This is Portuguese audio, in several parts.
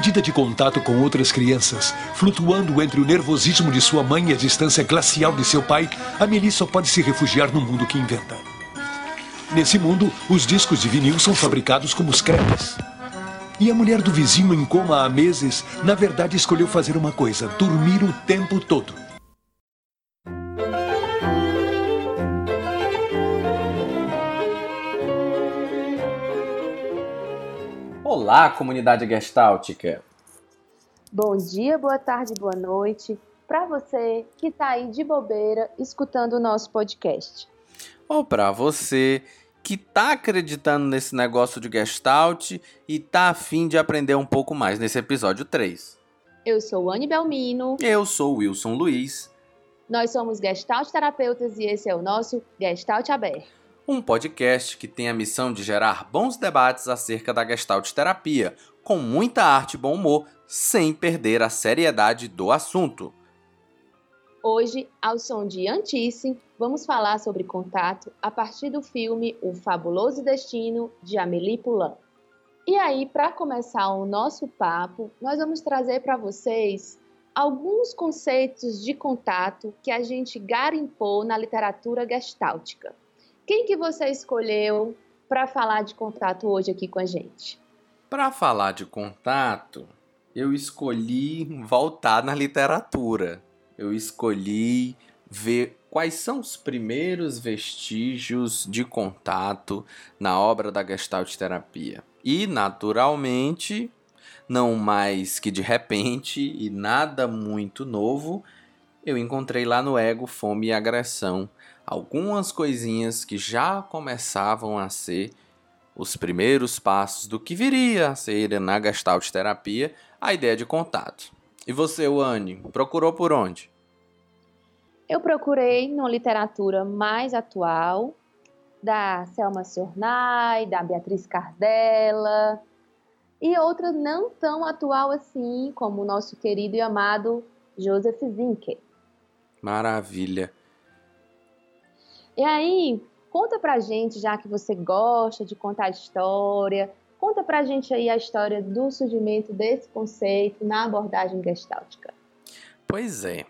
Impedida de contato com outras crianças, flutuando entre o nervosismo de sua mãe e a distância glacial de seu pai, Amelie só pode se refugiar no mundo que inventa. Nesse mundo, os discos de vinil são fabricados como os crepes. E a mulher do vizinho em coma há meses, na verdade escolheu fazer uma coisa: dormir o tempo todo. Olá, comunidade gestáltica! Bom dia, boa tarde, boa noite para você que está aí de bobeira escutando o nosso podcast. Ou para você que está acreditando nesse negócio de gestalt e está afim de aprender um pouco mais nesse episódio 3. Eu sou Anne Belmino. Eu sou Wilson Luiz. Nós somos Gestalt Terapeutas e esse é o nosso Gestalt Aberto um podcast que tem a missão de gerar bons debates acerca da Gestalt terapia, com muita arte e bom humor, sem perder a seriedade do assunto. Hoje, ao som de Antice, vamos falar sobre contato a partir do filme O Fabuloso Destino de Amélie Poulain. E aí, para começar o nosso papo, nós vamos trazer para vocês alguns conceitos de contato que a gente garimpou na literatura gestáltica. Quem que você escolheu para falar de contato hoje aqui com a gente? Para falar de contato, eu escolhi voltar na literatura. Eu escolhi ver quais são os primeiros vestígios de contato na obra da Gestalt terapia. E, naturalmente, não mais que de repente e nada muito novo, eu encontrei lá no Ego, Fome e Agressão algumas coisinhas que já começavam a ser os primeiros passos do que viria a ser na Gestalt terapia, a ideia de contato. E você, Wani, procurou por onde? Eu procurei numa literatura mais atual, da Selma Sornay, da Beatriz Cardella, e outra não tão atual assim, como o nosso querido e amado Joseph Zinke. Maravilha. E aí, conta pra gente, já que você gosta de contar história, conta pra gente aí a história do surgimento desse conceito na abordagem gestáltica. Pois é.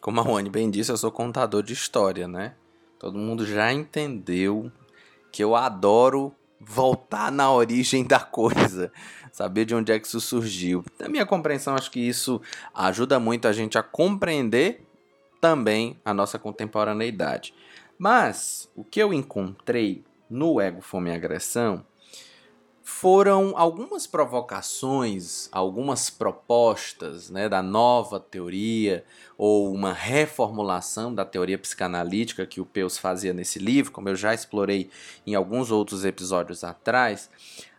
Como a Rony bem disse, eu sou contador de história, né? Todo mundo já entendeu que eu adoro voltar na origem da coisa, saber de onde é que isso surgiu. Na minha compreensão, acho que isso ajuda muito a gente a compreender também a nossa contemporaneidade. Mas o que eu encontrei no Ego, Fome e Agressão foram algumas provocações, algumas propostas né, da nova teoria ou uma reformulação da teoria psicanalítica que o Peus fazia nesse livro, como eu já explorei em alguns outros episódios atrás,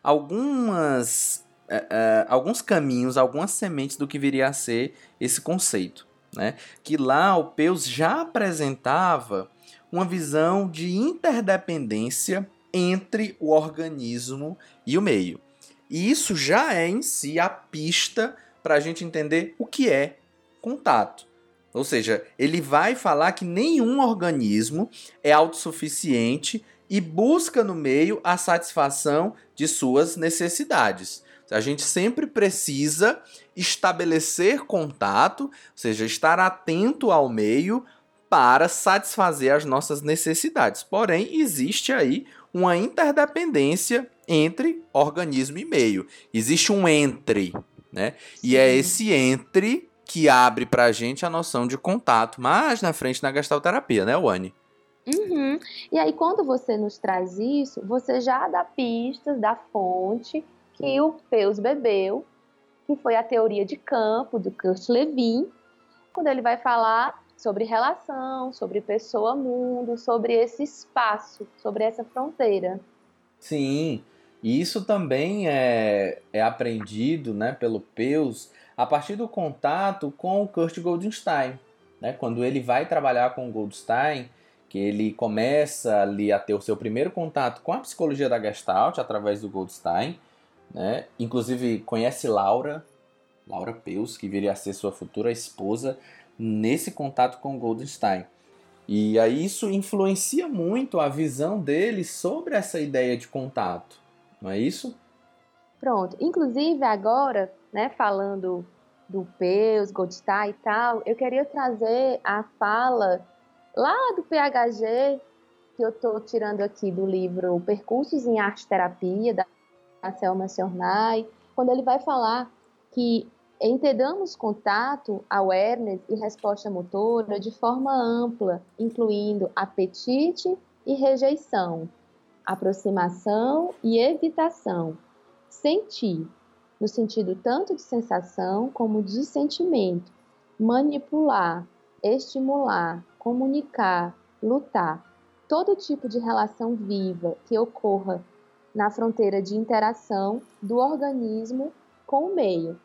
algumas, uh, uh, alguns caminhos, algumas sementes do que viria a ser esse conceito. Né? Que lá o Peus já apresentava uma visão de interdependência entre o organismo e o meio. E isso já é em si a pista para a gente entender o que é contato. Ou seja, ele vai falar que nenhum organismo é autossuficiente e busca no meio a satisfação de suas necessidades. A gente sempre precisa estabelecer contato, ou seja, estar atento ao meio para satisfazer as nossas necessidades. Porém, existe aí uma interdependência entre organismo e meio. Existe um entre, né? E é esse entre que abre para a gente a noção de contato mais na frente na gastroterapia, né, Wani? Uhum. E aí, quando você nos traz isso, você já dá pistas da fonte que o Peus bebeu, que foi a teoria de campo do Kurt Lewin, quando ele vai falar sobre relação, sobre pessoa-mundo, sobre esse espaço, sobre essa fronteira. Sim, e isso também é, é aprendido né, pelo Peus a partir do contato com o Kurt Goldstein. Né? Quando ele vai trabalhar com o Goldstein, que ele começa ali a ter o seu primeiro contato com a psicologia da Gestalt através do Goldstein, né? inclusive conhece Laura, Laura Peus, que viria a ser sua futura esposa, nesse contato com Goldstein. E aí isso influencia muito a visão dele sobre essa ideia de contato, não é isso? Pronto. Inclusive agora, né, falando do Peus, Goldstein e tal, eu queria trazer a fala lá do PHG, que eu estou tirando aqui do livro Percursos em Arte Terapia, da Selma Sornay, quando ele vai falar que entendamos contato, awareness e resposta motora de forma ampla, incluindo apetite e rejeição, aproximação e evitação, sentir, no sentido tanto de sensação como de sentimento, manipular, estimular, comunicar, lutar, todo tipo de relação viva que ocorra na fronteira de interação do organismo com o meio.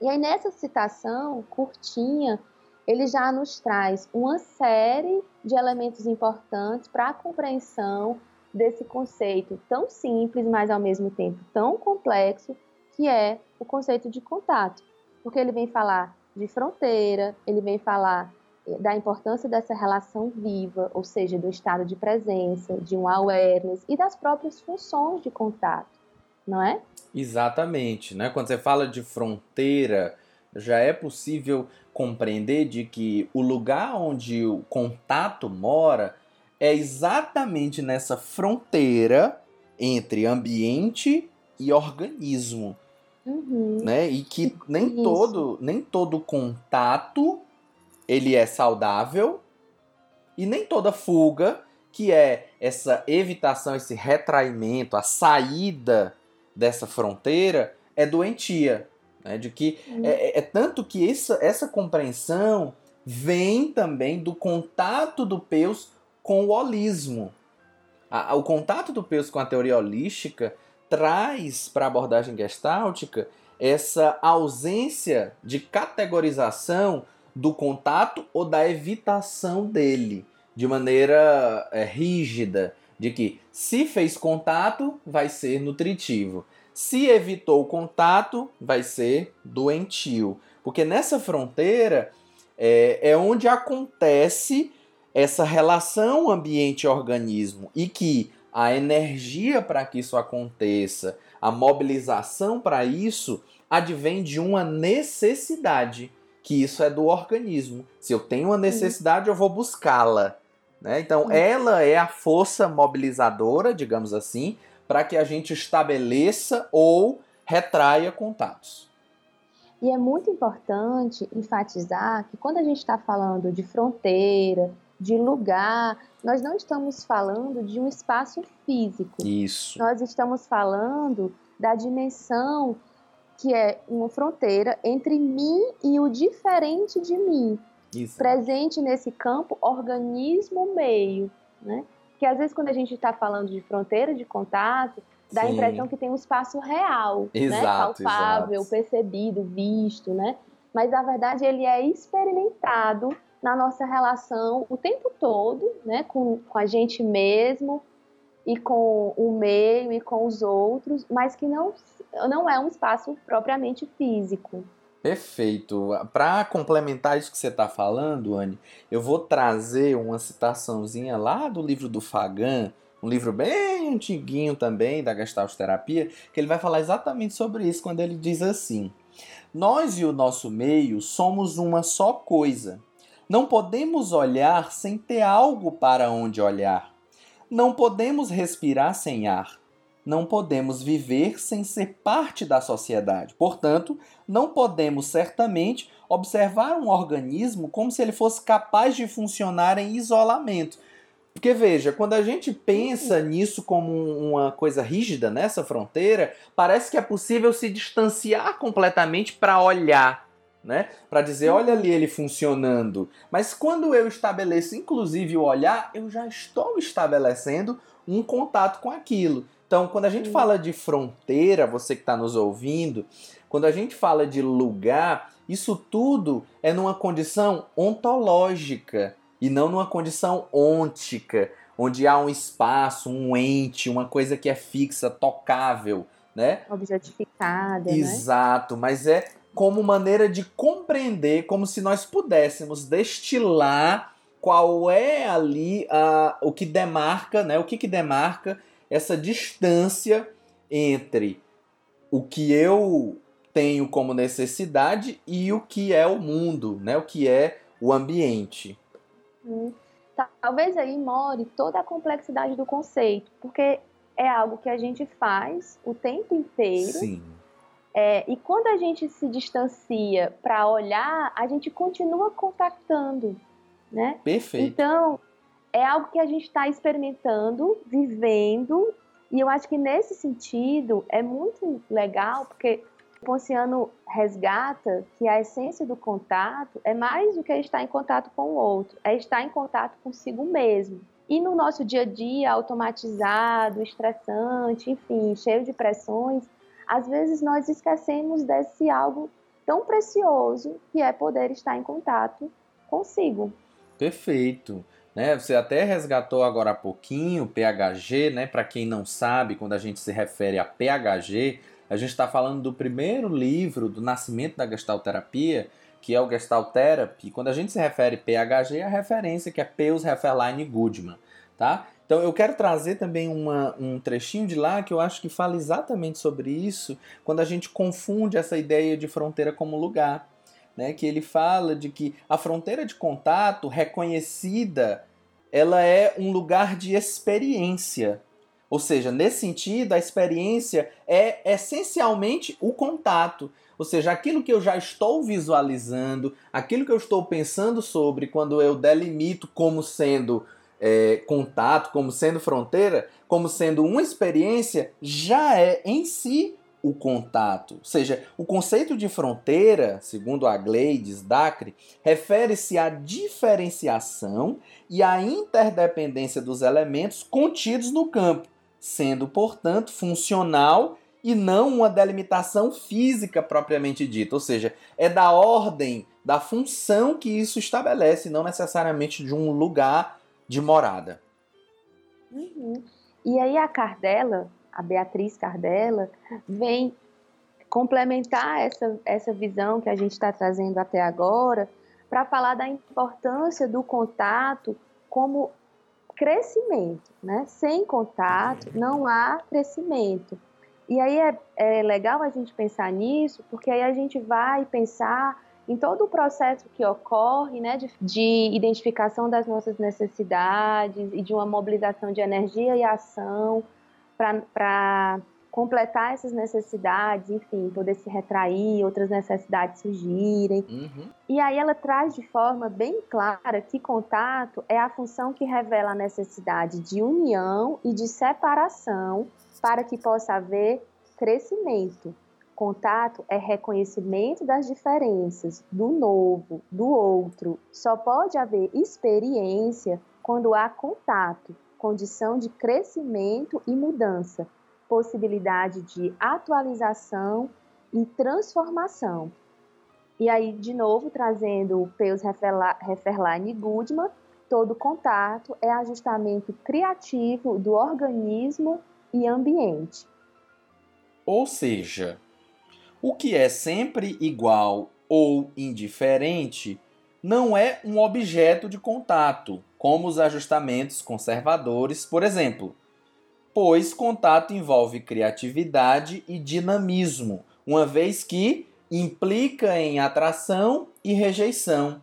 E aí, nessa citação curtinha, ele já nos traz uma série de elementos importantes para a compreensão desse conceito tão simples, mas ao mesmo tempo tão complexo, que é o conceito de contato. Porque ele vem falar de fronteira, ele vem falar eh, da importância dessa relação viva, ou seja, do estado de presença, de um awareness e das próprias funções de contato, não é? Exatamente, né? Quando você fala de fronteira, já é possível compreender de que o lugar onde o contato mora é exatamente nessa fronteira entre ambiente e organismo, uhum. né? E que nem Isso. todo nem todo contato ele é saudável e nem toda fuga que é essa evitação, esse retraimento, a saída dessa fronteira é doentia. Né? De que uhum. é, é, é, tanto que essa, essa compreensão vem também do contato do Peus com o holismo. A, o contato do Peus com a teoria holística traz para a abordagem gestáltica essa ausência de categorização do contato ou da evitação dele de maneira é, rígida, de que se fez contato, vai ser nutritivo. Se evitou contato, vai ser doentio. Porque nessa fronteira é, é onde acontece essa relação ambiente-organismo e que a energia para que isso aconteça, a mobilização para isso, advém de uma necessidade, que isso é do organismo. Se eu tenho uma necessidade, eu vou buscá-la. Né? Então, ela é a força mobilizadora, digamos assim, para que a gente estabeleça ou retraia contatos. E é muito importante enfatizar que quando a gente está falando de fronteira, de lugar, nós não estamos falando de um espaço físico. Isso. Nós estamos falando da dimensão que é uma fronteira entre mim e o diferente de mim. Isso. presente nesse campo organismo-meio, né? Que às vezes quando a gente está falando de fronteira de contato, dá Sim. a impressão que tem um espaço real, né? exato, né? palpável, exato. percebido, visto, né? Mas na verdade ele é experimentado na nossa relação o tempo todo, né? Com, com a gente mesmo e com o meio e com os outros, mas que não, não é um espaço propriamente físico. Perfeito. Para complementar isso que você está falando, Anne, eu vou trazer uma citaçãozinha lá do livro do Fagan, um livro bem antiguinho também da Gestalt Terapia, que ele vai falar exatamente sobre isso quando ele diz assim: Nós e o nosso meio somos uma só coisa. Não podemos olhar sem ter algo para onde olhar. Não podemos respirar sem ar não podemos viver sem ser parte da sociedade. Portanto, não podemos certamente observar um organismo como se ele fosse capaz de funcionar em isolamento. Porque veja, quando a gente pensa nisso como uma coisa rígida nessa fronteira, parece que é possível se distanciar completamente para olhar, né? Para dizer, olha ali ele funcionando. Mas quando eu estabeleço inclusive o olhar, eu já estou estabelecendo um contato com aquilo. Então, quando a gente fala de fronteira, você que está nos ouvindo, quando a gente fala de lugar, isso tudo é numa condição ontológica e não numa condição ôntica, onde há um espaço, um ente, uma coisa que é fixa, tocável, né? Objetificada, né? Exato, né? mas é como maneira de compreender, como se nós pudéssemos destilar qual é ali a, o que demarca, né? O que, que demarca essa distância entre o que eu tenho como necessidade e o que é o mundo, né? O que é o ambiente. Hum. Talvez aí more toda a complexidade do conceito, porque é algo que a gente faz o tempo inteiro. Sim. É, e quando a gente se distancia para olhar, a gente continua contactando, né? Perfeito. Então, é algo que a gente está experimentando, vivendo, e eu acho que nesse sentido é muito legal, porque o Ponciano resgata que a essência do contato é mais do que estar em contato com o outro, é estar em contato consigo mesmo. E no nosso dia a dia, automatizado, estressante, enfim, cheio de pressões, às vezes nós esquecemos desse algo tão precioso que é poder estar em contato consigo. Perfeito. Né? Você até resgatou agora há pouquinho PHG, né? Para quem não sabe, quando a gente se refere a PHG, a gente está falando do primeiro livro do nascimento da gestalterapia, que é o Gestalt Therapy. Quando a gente se refere PHG, a referência que é Peus Hefferlein Goodman, tá? Então eu quero trazer também uma, um trechinho de lá que eu acho que fala exatamente sobre isso, quando a gente confunde essa ideia de fronteira como lugar. Né, que ele fala de que a fronteira de contato reconhecida ela é um lugar de experiência. Ou seja, nesse sentido, a experiência é essencialmente o contato. Ou seja, aquilo que eu já estou visualizando, aquilo que eu estou pensando sobre quando eu delimito como sendo é, contato, como sendo fronteira, como sendo uma experiência, já é em si o contato. Ou seja, o conceito de fronteira, segundo a Gleides Dacre, refere-se à diferenciação e à interdependência dos elementos contidos no campo, sendo, portanto, funcional e não uma delimitação física propriamente dita. Ou seja, é da ordem, da função que isso estabelece, não necessariamente de um lugar de morada. Uhum. E aí a Cardella, a Beatriz Cardella, vem complementar essa, essa visão que a gente está trazendo até agora para falar da importância do contato como crescimento, né? Sem contato não há crescimento. E aí é, é legal a gente pensar nisso, porque aí a gente vai pensar em todo o processo que ocorre, né, de, de identificação das nossas necessidades e de uma mobilização de energia e ação para completar essas necessidades, enfim, poder se retrair, outras necessidades surgirem. Uhum. E aí ela traz de forma bem clara que contato é a função que revela a necessidade de união e de separação para que possa haver crescimento. Contato é reconhecimento das diferenças, do novo, do outro. Só pode haver experiência quando há contato, condição de crescimento e mudança possibilidade de atualização e transformação. E aí, de novo, trazendo o Peus Hefferlein e Goodman, todo contato é ajustamento criativo do organismo e ambiente. Ou seja, o que é sempre igual ou indiferente não é um objeto de contato, como os ajustamentos conservadores, por exemplo. Pois contato envolve criatividade e dinamismo, uma vez que implica em atração e rejeição,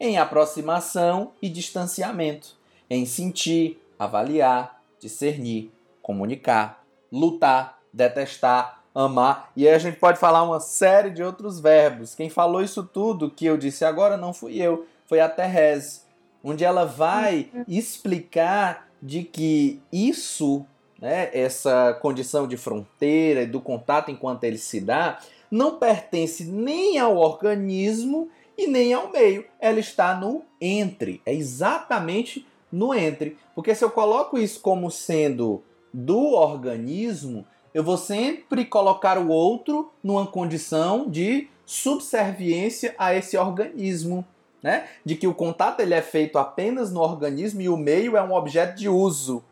em aproximação e distanciamento, em sentir, avaliar, discernir, comunicar, lutar, detestar, amar, e aí a gente pode falar uma série de outros verbos. Quem falou isso tudo que eu disse agora não fui eu, foi a Therese, onde ela vai explicar de que isso né, essa condição de fronteira e do contato enquanto ele se dá, não pertence nem ao organismo e nem ao meio. Ela está no entre. É exatamente no entre. Porque se eu coloco isso como sendo do organismo, eu vou sempre colocar o outro numa condição de subserviência a esse organismo. Né? De que o contato ele é feito apenas no organismo e o meio é um objeto de uso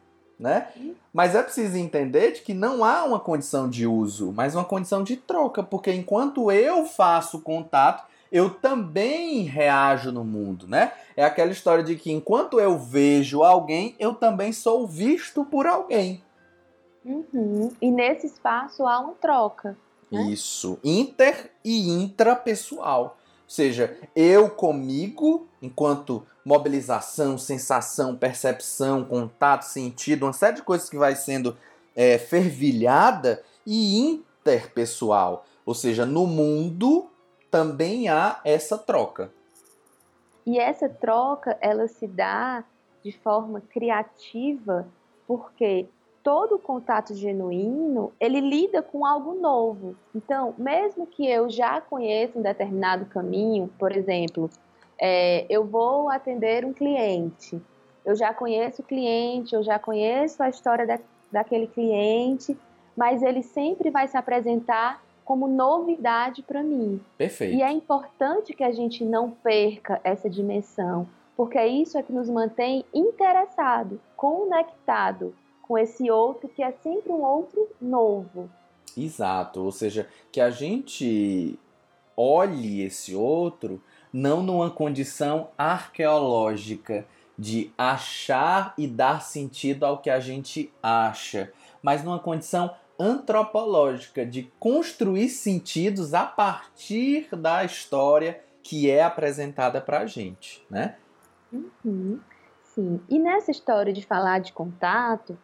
né? Mas é preciso entender de que não há uma condição de uso, mas uma condição de troca, porque enquanto eu faço contato, eu também reajo no mundo, né? É aquela história de que enquanto eu vejo alguém, eu também sou visto por alguém. Uhum. E nesse espaço há uma troca. Né? Isso. Inter e intrapessoal. Ou seja, eu comigo, enquanto mobilização, sensação, percepção, contato, sentido, uma série de coisas que vai sendo é, fervilhada, e interpessoal. Ou seja, no mundo também há essa troca. E essa troca, ela se dá de forma criativa, porque todo contato genuíno, ele lida com algo novo. Então, mesmo que eu já conheça um determinado caminho, por exemplo, é, eu vou atender um cliente, eu já conheço o cliente, eu já conheço a história da, daquele cliente, mas ele sempre vai se apresentar como novidade para mim. Perfeito. E é importante que a gente não perca essa dimensão, porque isso é que nos mantém interessado, conectado com esse outro que é sempre um outro novo. Exato, ou seja, que a gente olhe esse outro não numa condição arqueológica de achar e dar sentido ao que a gente acha, mas numa condição antropológica de construir sentidos a partir da história que é apresentada para a gente, né? Uhum, sim. E nessa história de falar de contato,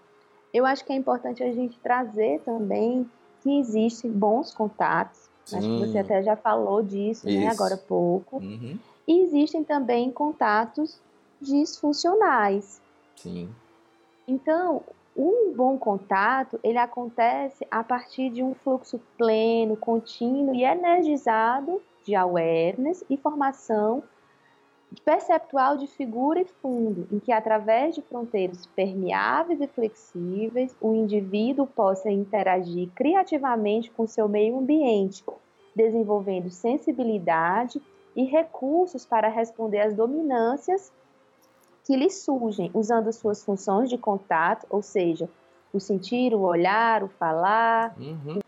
eu acho que é importante a gente trazer também que existem bons contatos. Sim. Acho que você até já falou disso, né, agora há pouco. Uhum. E existem também contatos disfuncionais. Sim. Então, um bom contato, ele acontece a partir de um fluxo pleno, contínuo e energizado de awareness e formação perceptual de figura e fundo, em que através de fronteiras permeáveis e flexíveis, o indivíduo possa interagir criativamente com seu meio ambiente, desenvolvendo sensibilidade e recursos para responder às dominâncias que lhe surgem usando suas funções de contato, ou seja, o sentir, o olhar, o falar, uhum.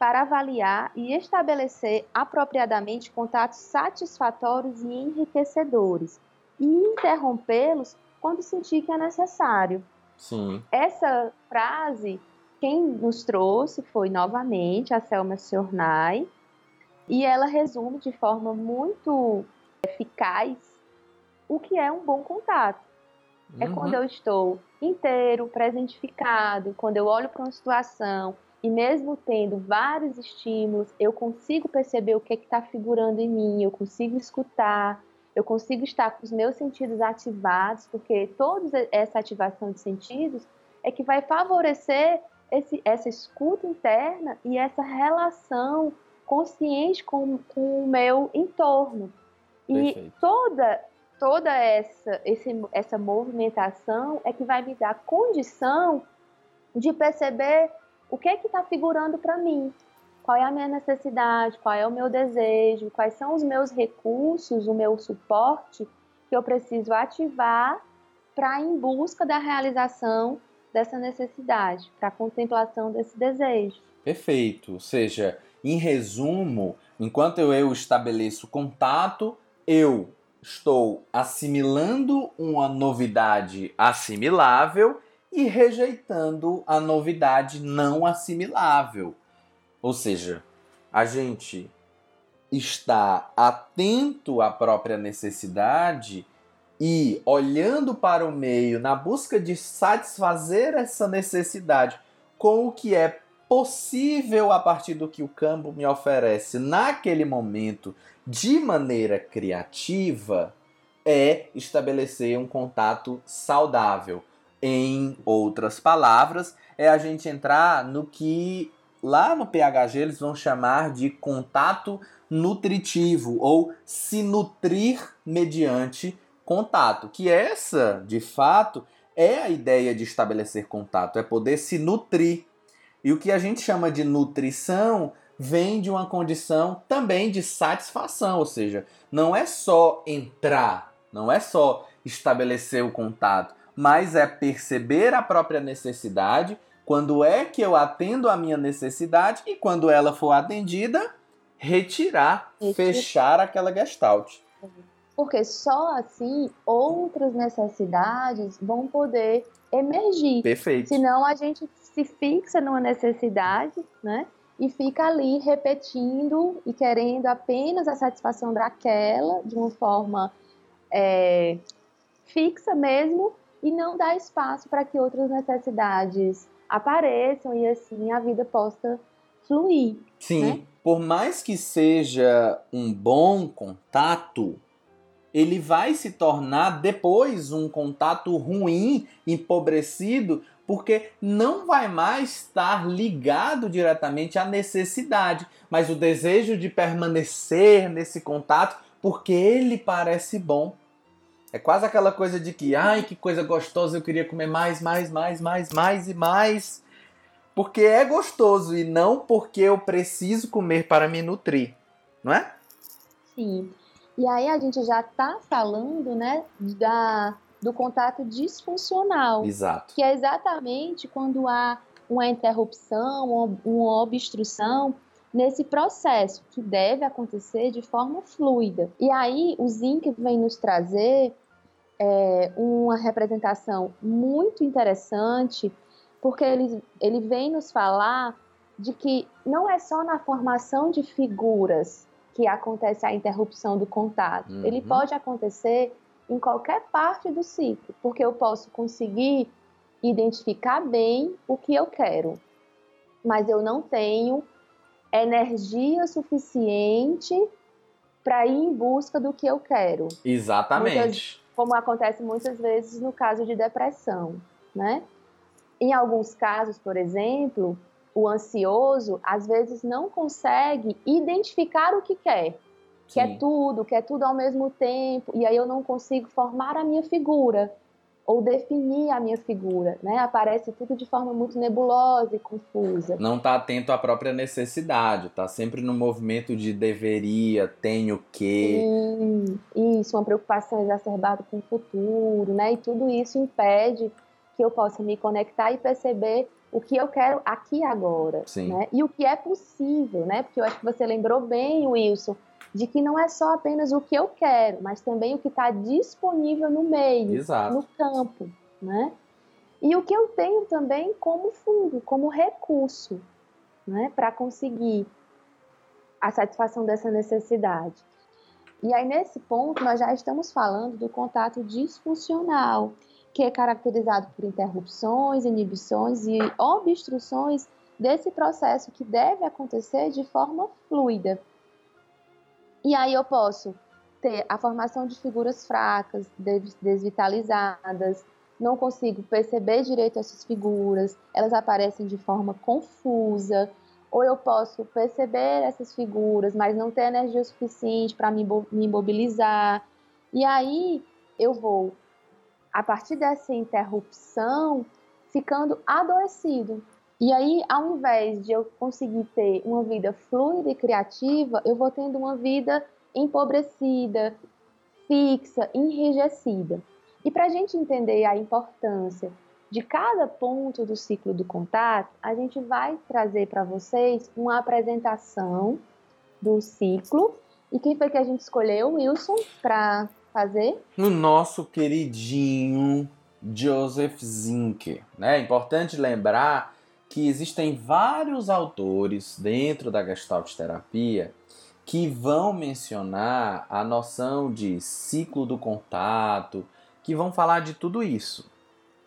Para avaliar e estabelecer apropriadamente contatos satisfatórios e enriquecedores e interrompê-los quando sentir que é necessário. Sim. Essa frase, quem nos trouxe foi novamente a Selma Sornay, e ela resume de forma muito eficaz o que é um bom contato. É uhum. É quando eu estou inteiro, presentificado, quando eu olho para uma situação e mesmo tendo vários estímulos, eu consigo perceber o que é está figurando em mim, eu consigo escutar, eu consigo estar com os meus sentidos ativados, porque toda essa ativação de sentidos é que vai favorecer esse, essa escuta interna e essa relação consciente com, com o meu entorno. E Perfeito. toda toda essa, esse, essa movimentação é que vai me dar condição de perceber o que é que está figurando para mim, qual é a minha necessidade, qual é o meu desejo, quais são os meus recursos, o meu suporte que eu preciso ativar para em busca da realização dessa necessidade, para a contemplação desse desejo. Perfeito. Ou seja, em resumo, enquanto eu estabeleço contato, eu estou assimilando uma novidade assimilável e rejeitando a novidade não assimilável. Ou seja, a gente está atento à própria necessidade e olhando para o meio na busca de satisfazer essa necessidade com o que é possível a partir do que o campo me oferece naquele momento de maneira criativa é estabelecer um contato saudável. Em outras palavras, é a gente entrar no que lá no PHG eles vão chamar de contato nutritivo ou se nutrir mediante contato, que essa, de fato, é a ideia de estabelecer contato, é poder se nutrir. E o que a gente chama de nutrição vem de uma condição também de satisfação, ou seja, não é só entrar, não é só estabelecer o contato, mas é perceber a própria necessidade, quando é que eu atendo a minha necessidade e quando ela for atendida, retirar, fechar aquela gestalt. Porque só assim outras necessidades vão poder emergir. Perfeito. Senão a gente se fixa numa necessidade, né? e fica ali repetindo e querendo apenas a satisfação daquela, de uma forma é, fixa mesmo, e não dá espaço para que outras necessidades apareçam e assim a vida possa fluir. Sim, né? por mais que seja um bom contato, ele vai se tornar depois um contato ruim, empobrecido, porque não vai mais estar ligado diretamente à necessidade, mas o desejo de permanecer nesse contato porque ele parece bom. É quase aquela coisa de que, ai, que coisa gostosa, eu queria comer mais, mais, mais, mais, mais e mais. Porque é gostoso e não porque eu preciso comer para me nutrir, não é? Sim. E aí a gente já está falando, né, da do contato disfuncional. Exato. Que é exatamente quando há uma interrupção, uma obstrução nesse processo, que deve acontecer de forma fluida. E aí o Zinc vem nos trazer é, uma representação muito interessante, porque ele, ele vem nos falar de que não é só na formação de figuras que acontece a interrupção do contato. Uhum. Ele pode acontecer em qualquer parte do ciclo, porque eu posso conseguir identificar bem o que eu quero, mas eu não tenho energia suficiente para ir em busca do que eu quero. Exatamente. Muitas, como acontece muitas vezes no caso de depressão, né? Em alguns casos, por exemplo, o ansioso às vezes não consegue identificar o que quer quer é tudo, quer é tudo ao mesmo tempo, e aí eu não consigo formar a minha figura ou definir a minha figura, né? Aparece tudo de forma muito nebulosa e confusa. Não está atento à própria necessidade, está sempre no movimento de deveria, tenho que. Sim, isso, uma preocupação exacerbada com o futuro, né? E tudo isso impede que eu possa me conectar e perceber o que eu quero aqui agora, Sim. né? E o que é possível, né? Porque eu acho que você lembrou bem, Wilson, de que não é só apenas o que eu quero, mas também o que está disponível no meio, Exato. no campo, né? E o que eu tenho também como fundo, como recurso, né, para conseguir a satisfação dessa necessidade. E aí nesse ponto nós já estamos falando do contato disfuncional, que é caracterizado por interrupções, inibições e obstruções desse processo que deve acontecer de forma fluida. E aí eu posso ter a formação de figuras fracas, desvitalizadas, não consigo perceber direito essas figuras, elas aparecem de forma confusa, ou eu posso perceber essas figuras, mas não ter energia suficiente para me imobilizar. E aí eu vou, a partir dessa interrupção, ficando adoecido, e aí, ao invés de eu conseguir ter uma vida fluida e criativa, eu vou tendo uma vida empobrecida, fixa, enrijecida. E para a gente entender a importância de cada ponto do ciclo do contato, a gente vai trazer para vocês uma apresentação do ciclo. E quem foi que a gente escolheu, Wilson, para fazer? O nosso queridinho Joseph Zinke. Né? É importante lembrar que existem vários autores dentro da Gestalt terapia que vão mencionar a noção de ciclo do contato, que vão falar de tudo isso.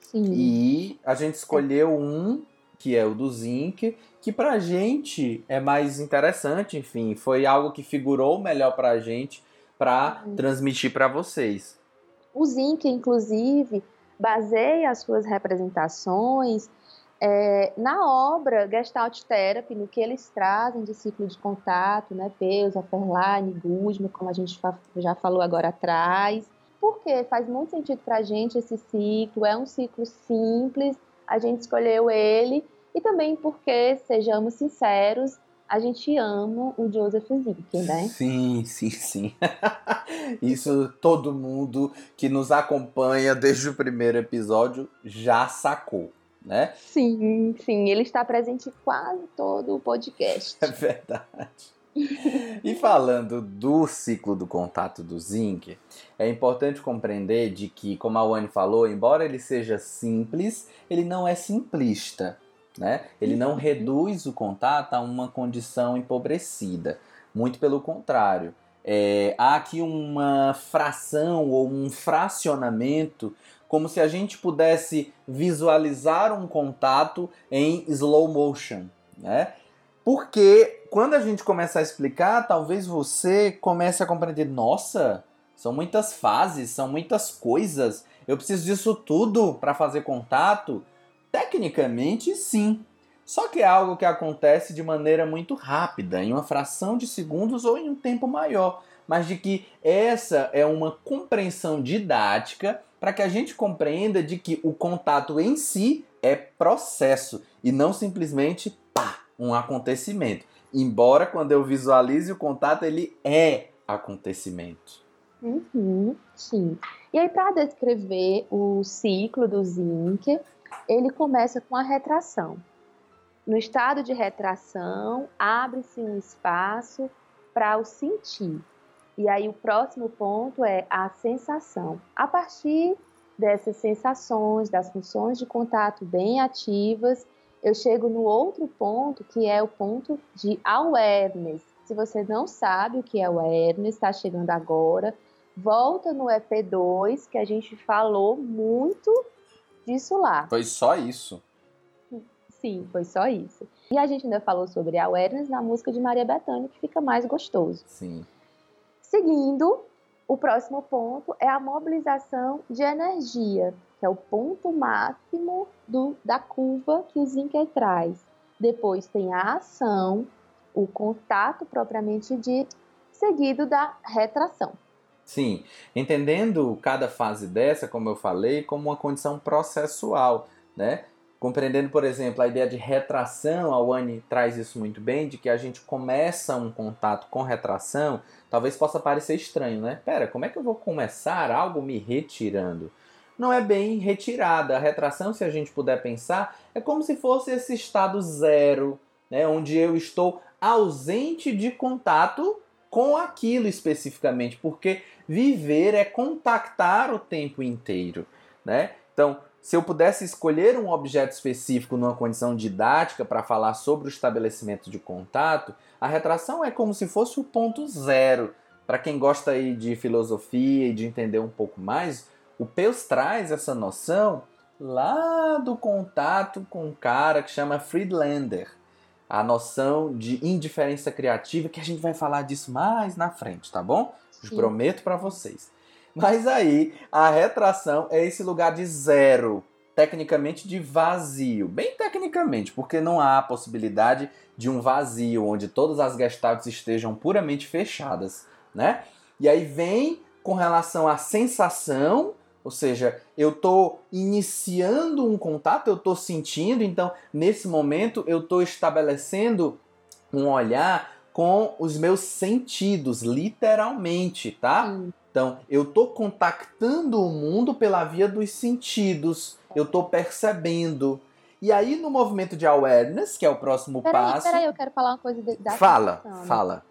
Sim. E a gente escolheu um, que é o do Zinc, que pra gente é mais interessante, enfim, foi algo que figurou melhor pra gente para uhum. transmitir para vocês. O Zinc, inclusive, baseia as suas representações é, na obra Gestalt Therapy, no que eles trazem de ciclo de contato, né, Peus, Aferline, Guzman, como a gente já falou agora atrás, porque faz muito sentido para a gente esse ciclo, é um ciclo simples, a gente escolheu ele, e também porque, sejamos sinceros, a gente ama o Joseph Zink, né? Sim, sim, sim. Isso todo mundo que nos acompanha desde o primeiro episódio já sacou né? Sim, sim, ele está presente em quase todo o podcast. É verdade. e falando do ciclo do contato do zinc, é importante compreender de que, como a Wani falou, embora ele seja simples, ele não é simplista. Né? Ele não reduz o contato a uma condição empobrecida. Muito pelo contrário. É, há aqui uma fração ou um fracionamento, como se a gente pudesse visualizar um contato em slow motion. Né? Porque quando a gente começa a explicar, talvez você comece a compreender: nossa, são muitas fases, são muitas coisas, eu preciso disso tudo para fazer contato. Tecnicamente, sim. Só que é algo que acontece de maneira muito rápida, em uma fração de segundos ou em um tempo maior. Mas de que essa é uma compreensão didática para que a gente compreenda de que o contato em si é processo e não simplesmente pá, um acontecimento. Embora quando eu visualize o contato, ele é acontecimento. Uhum, sim. E aí, para descrever o ciclo do zinc, ele começa com a retração. No estado de retração, abre-se um espaço para o sentir. E aí, o próximo ponto é a sensação. A partir dessas sensações, das funções de contato bem ativas, eu chego no outro ponto, que é o ponto de awareness. Se você não sabe o que é awareness, está chegando agora, volta no EP2, que a gente falou muito disso lá. Foi só isso. Sim, foi só isso. E a gente ainda falou sobre awareness na música de Maria Bethânia, que fica mais gostoso. Sim. Seguindo, o próximo ponto é a mobilização de energia, que é o ponto máximo do, da curva que o Zinker traz. Depois tem a ação, o contato propriamente dito, seguido da retração. Sim, entendendo cada fase dessa, como eu falei, como uma condição processual, né? Compreendendo, por exemplo, a ideia de retração, a Wani traz isso muito bem, de que a gente começa um contato com retração, talvez possa parecer estranho, né? Pera, como é que eu vou começar algo me retirando? Não é bem retirada. A retração, se a gente puder pensar, é como se fosse esse estado zero, né? onde eu estou ausente de contato com aquilo especificamente, porque viver é contactar o tempo inteiro, né? Então, se eu pudesse escolher um objeto específico numa condição didática para falar sobre o estabelecimento de contato, a retração é como se fosse o ponto zero. Para quem gosta aí de filosofia e de entender um pouco mais, o Peus traz essa noção lá do contato com um cara que chama Friedlander. A noção de indiferença criativa, que a gente vai falar disso mais na frente, tá bom? Prometo para vocês. Mas aí, a retração é esse lugar de zero, tecnicamente de vazio. Bem tecnicamente, porque não há possibilidade de um vazio onde todas as gestaltes estejam puramente fechadas, né? E aí vem com relação à sensação, ou seja, eu estou iniciando um contato, eu estou sentindo, então nesse momento eu estou estabelecendo um olhar com os meus sentidos, literalmente, tá? Sim. Então, eu estou contactando o mundo pela via dos sentidos, eu estou percebendo. E aí, no movimento de awareness, que é o próximo peraí, passo. Peraí, eu quero falar uma coisa da Fala, sensação, né? fala.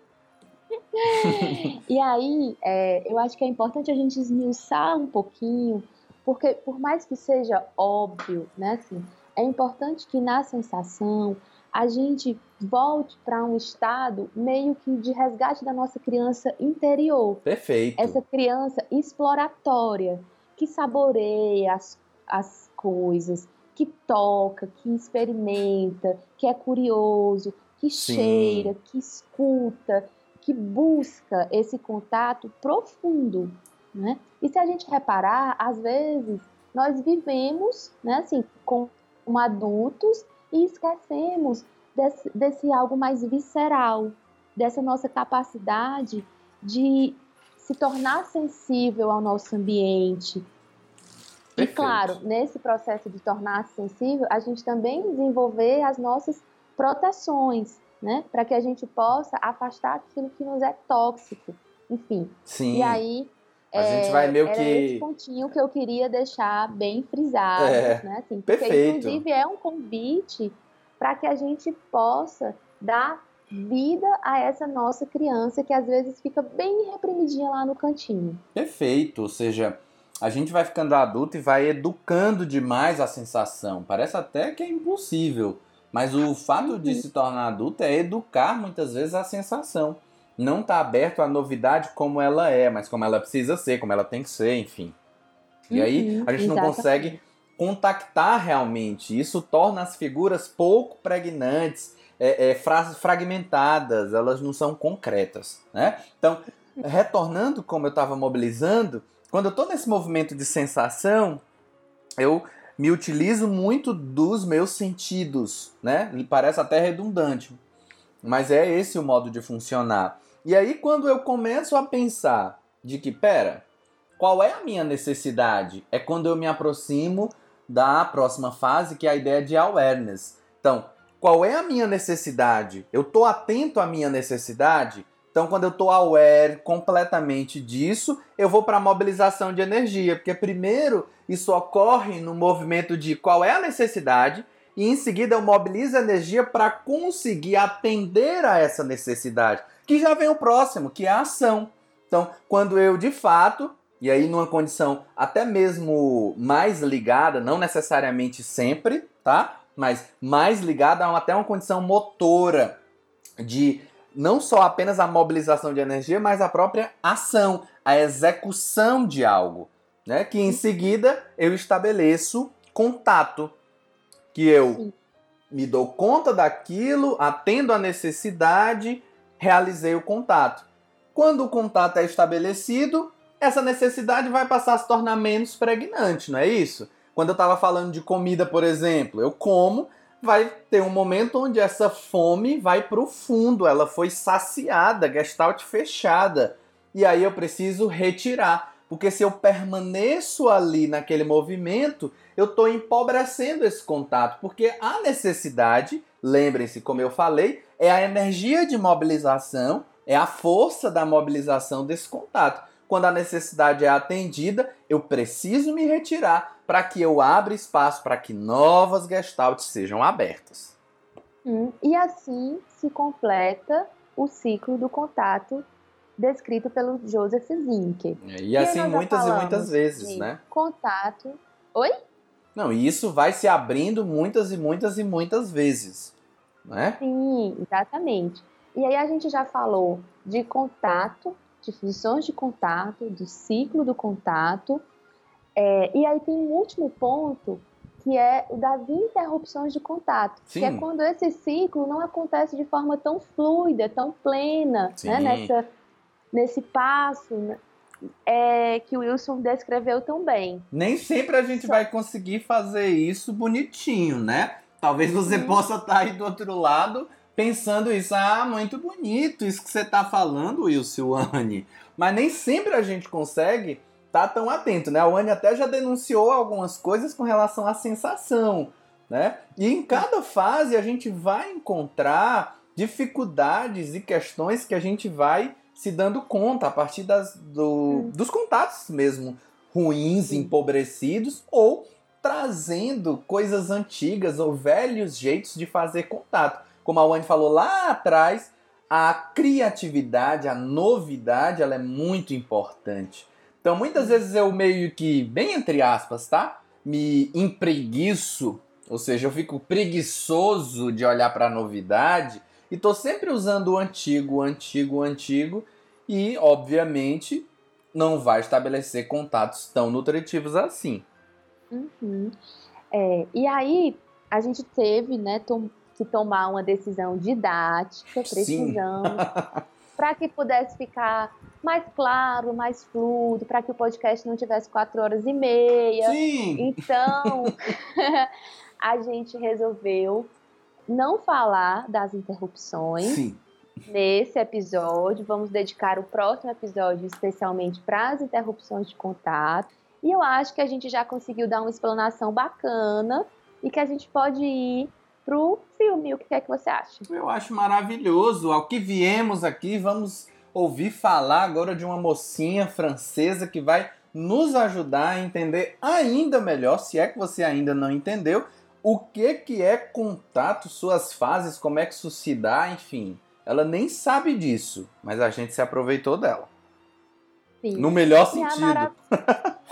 e aí, é, eu acho que é importante a gente esmiuçar um pouquinho, porque por mais que seja óbvio, né, assim, é importante que na sensação a gente volte para um estado meio que de resgate da nossa criança interior. Perfeito. Essa criança exploratória, que saboreia as, as coisas, que toca, que experimenta, que é curioso, que Sim. cheira, que escuta, que busca esse contato profundo, né? E se a gente reparar, às vezes nós vivemos, né, assim, como adultos e esquecemos desse, desse algo mais visceral, dessa nossa capacidade de se tornar sensível ao nosso ambiente. Perfeito. E claro, nesse processo de tornar-se sensível, a gente também desenvolver as nossas proteções, né? Para que a gente possa afastar aquilo que nos é tóxico. Enfim. Sim. E aí a é, gente vai meio era que. esse pontinho que eu queria deixar bem frisado, é, né? Assim, porque, perfeito. inclusive, é um convite para que a gente possa dar vida a essa nossa criança que às vezes fica bem reprimidinha lá no cantinho. Perfeito, ou seja, a gente vai ficando adulto e vai educando demais a sensação. Parece até que é impossível Mas o fato de se tornar adulto é educar muitas vezes a sensação. Não está aberto à novidade como ela é, mas como ela precisa ser, como ela tem que ser, enfim. E uhum, aí a gente não consegue contactar realmente. Isso torna as figuras pouco pregnantes, é, é, frases fragmentadas, elas não são concretas. Né? Então, retornando como eu estava mobilizando, quando eu estou nesse movimento de sensação, eu me utilizo muito dos meus sentidos, né? Parece até redundante, mas é esse o modo de funcionar. E aí quando eu começo a pensar de que, pera, qual é a minha necessidade? É quando eu me aproximo da próxima fase, que é a ideia de awareness. Então, qual é a minha necessidade? Eu estou atento à minha necessidade? Então, quando eu estou aware completamente disso, eu vou para a mobilização de energia, porque primeiro isso ocorre no movimento de qual é a necessidade, e em seguida eu mobilizo a energia para conseguir atender a essa necessidade, que já vem o próximo, que é a ação. Então, quando eu de fato, e aí numa condição até mesmo mais ligada, não necessariamente sempre, tá? Mas mais ligada a até uma condição motora de não só apenas a mobilização de energia, mas a própria ação, a execução de algo, né? Que em seguida eu estabeleço contato, que eu Sim. me dou conta daquilo, atendo a necessidade, realizei o contato. Quando o contato é estabelecido, essa necessidade vai passar a se tornar menos pregnante, não é isso? Quando eu estava falando de comida, por exemplo, eu como, vai ter um momento onde essa fome vai para o fundo, ela foi saciada, gestalt fechada. E aí eu preciso retirar, porque se eu permaneço ali naquele movimento, eu estou empobrecendo esse contato, porque a necessidade, lembrem-se, como eu falei, é a energia de mobilização, é a força da mobilização desse contato. Quando a necessidade é atendida, eu preciso me retirar para que eu abra espaço para que novas gestaltes sejam abertas. Hum, e assim se completa o ciclo do contato descrito pelo Joseph Zinke. E assim muitas e muitas vezes, né? Contato. Oi? Não, e isso vai se abrindo muitas e muitas e muitas vezes, né? Sim, exatamente. E aí a gente já falou de contato de funções de contato, do ciclo do contato. É, e aí tem um último ponto que é o das interrupções de contato, Sim. que é quando esse ciclo não acontece de forma tão fluida, tão plena, né, nessa, nesse passo né, é, que o Wilson descreveu tão bem. Nem sempre a gente Só... vai conseguir fazer isso bonitinho, né? Talvez você possa estar aí do outro lado pensando isso. Ah, muito bonito isso que você está falando, Wilson Anne. Mas nem sempre a gente consegue estar tá tão atento, né? A Anne até já denunciou algumas coisas com relação à sensação, né? E em cada fase a gente vai encontrar dificuldades e questões que a gente vai se dando conta a partir das, do, hum. dos contatos mesmo ruins, empobrecidos ou trazendo coisas antigas ou velhos jeitos de fazer contato como a Wayne falou lá atrás, a criatividade, a novidade, ela é muito importante. Então, muitas vezes eu meio que, bem entre aspas, tá? Me empreguiço, ou seja, eu fico preguiçoso de olhar para a novidade e tô sempre usando o antigo, o antigo, o antigo e, obviamente, não vai estabelecer contatos tão nutritivos assim. Uhum. É, e aí, a gente teve, né, que tomar uma decisão didática, precisamos, para que pudesse ficar mais claro, mais fluido, para que o podcast não tivesse quatro horas e meia. Sim. Então, a gente resolveu não falar das interrupções. Sim. Nesse episódio, vamos dedicar o próximo episódio especialmente para as interrupções de contato. E eu acho que a gente já conseguiu dar uma explanação bacana e que a gente pode ir pro filme. O que é que você acha? Eu acho maravilhoso. Ao que viemos aqui, vamos ouvir falar agora de uma mocinha francesa que vai nos ajudar a entender ainda melhor, se é que você ainda não entendeu, o que que é contato, suas fases, como é que isso se dá, enfim. Ela nem sabe disso, mas a gente se aproveitou dela. Sim. No melhor e sentido.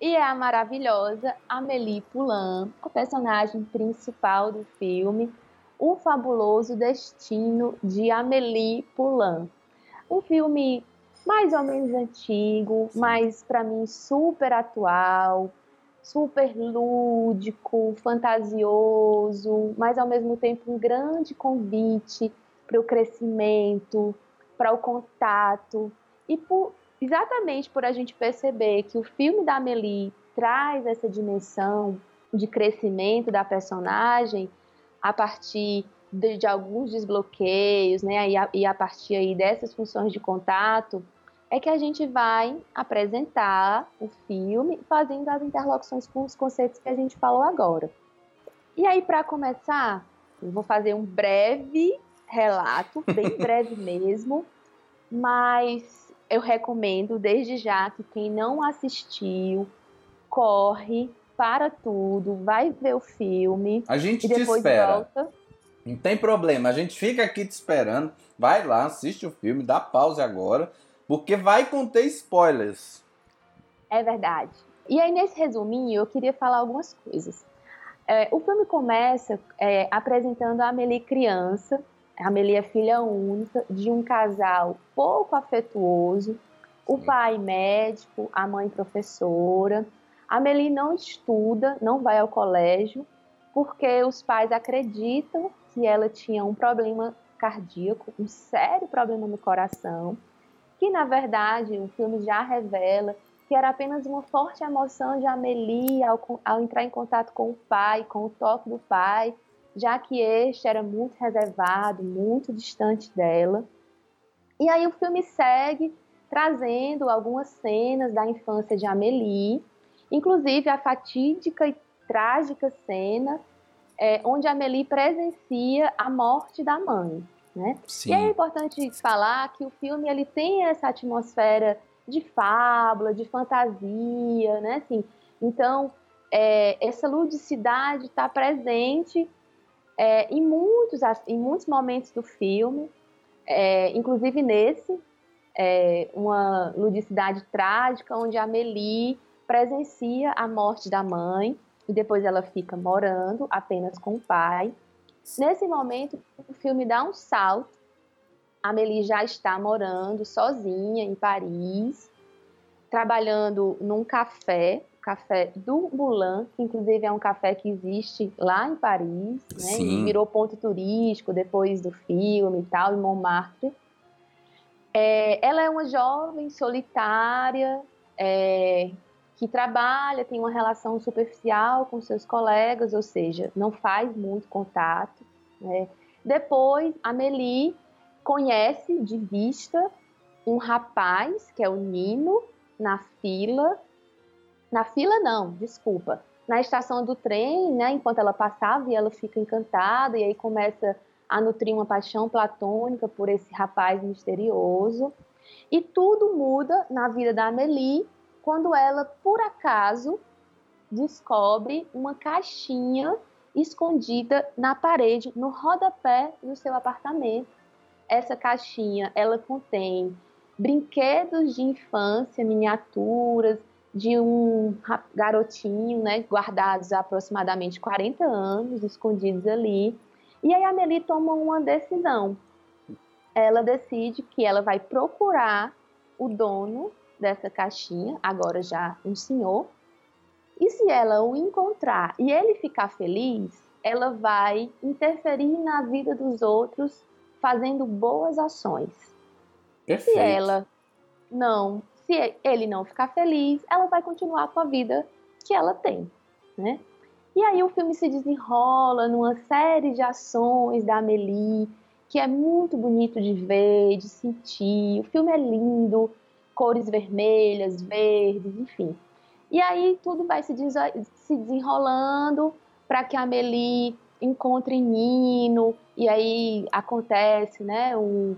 E é a maravilhosa Amélie Poulain, a personagem principal do filme. O Fabuloso Destino de Amélie Poulain. Um filme mais ou menos antigo, Sim. mas para mim super atual, super lúdico, fantasioso, mas ao mesmo tempo um grande convite para o crescimento, para o contato. E por, exatamente por a gente perceber que o filme da Amélie traz essa dimensão de crescimento da personagem a partir de, de alguns desbloqueios, né, e a, e a partir aí dessas funções de contato, é que a gente vai apresentar o filme fazendo as interlocuções com os conceitos que a gente falou agora. E aí, para começar, eu vou fazer um breve relato, bem breve mesmo, mas eu recomendo desde já que quem não assistiu, corre, para tudo, vai ver o filme. A gente e te espera. Volta. Não tem problema, a gente fica aqui te esperando. Vai lá, assiste o filme, dá pause agora, porque vai conter spoilers. É verdade. E aí, nesse resuminho, eu queria falar algumas coisas. É, o filme começa é, apresentando a Amelie criança. A Amelie é filha única de um casal pouco afetuoso. O pai médico, a mãe professora. A Amelie não estuda, não vai ao colégio, porque os pais acreditam que ela tinha um problema cardíaco, um sério problema no coração, que na verdade o filme já revela que era apenas uma forte emoção de Amelie ao, ao entrar em contato com o pai, com o toque do pai, já que este era muito reservado, muito distante dela. E aí o filme segue trazendo algumas cenas da infância de Amelie, inclusive a fatídica e trágica cena é, onde Amelie presencia a morte da mãe. Né? Sim. E é importante falar que o filme ele tem essa atmosfera de fábula, de fantasia, né? Assim, então, é, essa ludicidade está presente é, em, muitos, em muitos momentos do filme, é, inclusive nesse, é, uma ludicidade trágica, onde a Amélie presencia a morte da mãe e depois ela fica morando apenas com o pai. Nesse momento, o filme dá um salto. A Amélie já está morando sozinha em Paris, trabalhando num café, café do Moulin, que inclusive é um café que existe lá em Paris, né? virou ponto turístico depois do filme e tal, em Montmartre. É, ela é uma jovem solitária, é, que trabalha, tem uma relação superficial com seus colegas, ou seja, não faz muito contato. Né? Depois, a conhece de vista um rapaz, que é o Nino, na fila. Na fila, não, desculpa. Na estação do trem, né, enquanto ela passava, e ela fica encantada, e aí começa a nutrir uma paixão platônica por esse rapaz misterioso. E tudo muda na vida da Amelie quando ela, por acaso, descobre uma caixinha escondida na parede, no rodapé do seu apartamento. Essa caixinha, ela contém brinquedos de infância, miniaturas de um garotinho, né, guardados há aproximadamente 40 anos, escondidos ali. E aí a Amelie toma uma decisão. Ela decide que ela vai procurar o dono dessa caixinha, agora já um senhor. E se ela o encontrar e ele ficar feliz, ela vai interferir na vida dos outros fazendo boas ações. Perfeito. Se ela não, se ele não ficar feliz, ela vai continuar com a vida que ela tem, né? E aí o filme se desenrola numa série de ações da Amelie, que é muito bonito de ver, de sentir. O filme é lindo, cores vermelhas, verdes, enfim. E aí tudo vai se, se desenrolando para que a Amelie encontre Nino, e aí acontece né, o,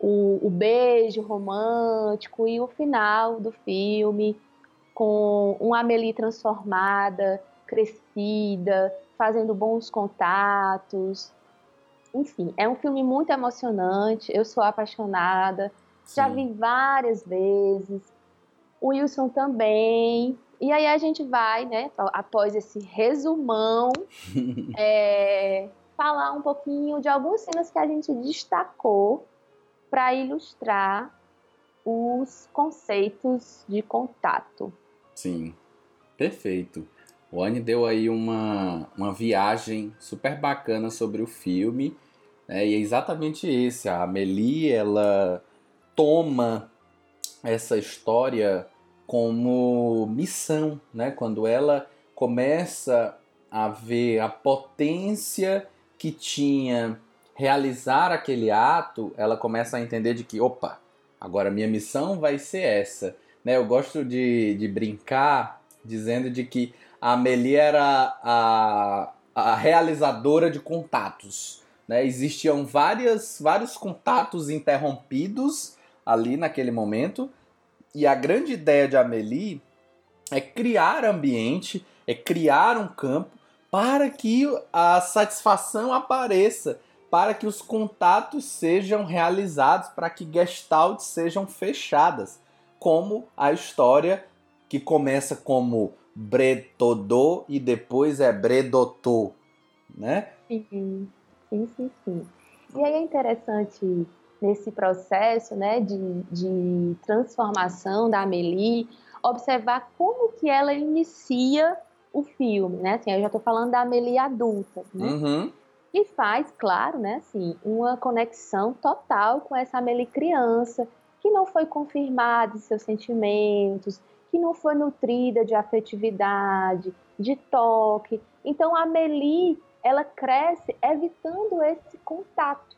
o, o beijo romântico e o final do filme com uma Amelie transformada, crescida, fazendo bons contatos. Enfim, é um filme muito emocionante. Eu sou apaixonada. Sim. Já vi várias vezes. O Wilson também. E aí a gente vai, né, após esse resumão, é, falar um pouquinho de algumas cenas que a gente destacou para ilustrar os conceitos de contato. Sim, perfeito. O Anne deu aí uma, uma viagem super bacana sobre o filme, né? e é exatamente esse. A Amelie, ela toma essa história como missão, né? Quando ela começa a ver a potência que tinha realizar aquele ato, ela começa a entender de que, opa, agora minha missão vai ser essa. Né? Eu gosto de, de brincar dizendo de que a Amelie era a, a realizadora de contatos. Né? Existiam várias, vários contatos interrompidos ali naquele momento, e a grande ideia de Amelie é criar ambiente, é criar um campo para que a satisfação apareça, para que os contatos sejam realizados, para que gestalts sejam fechadas, como a história que começa como Bretodô e depois é Bredotô, né? Sim, sim, sim, sim. E aí é interessante nesse processo né, de, de transformação da Amélie, observar como que ela inicia o filme, né? Assim, eu já estou falando da Amélie adulta, né? Uhum. E faz, claro, né, assim, uma conexão total com essa Amélie criança, que não foi confirmada em seus sentimentos, que não foi nutrida de afetividade, de toque. Então, a Amélie, ela cresce evitando esse contato.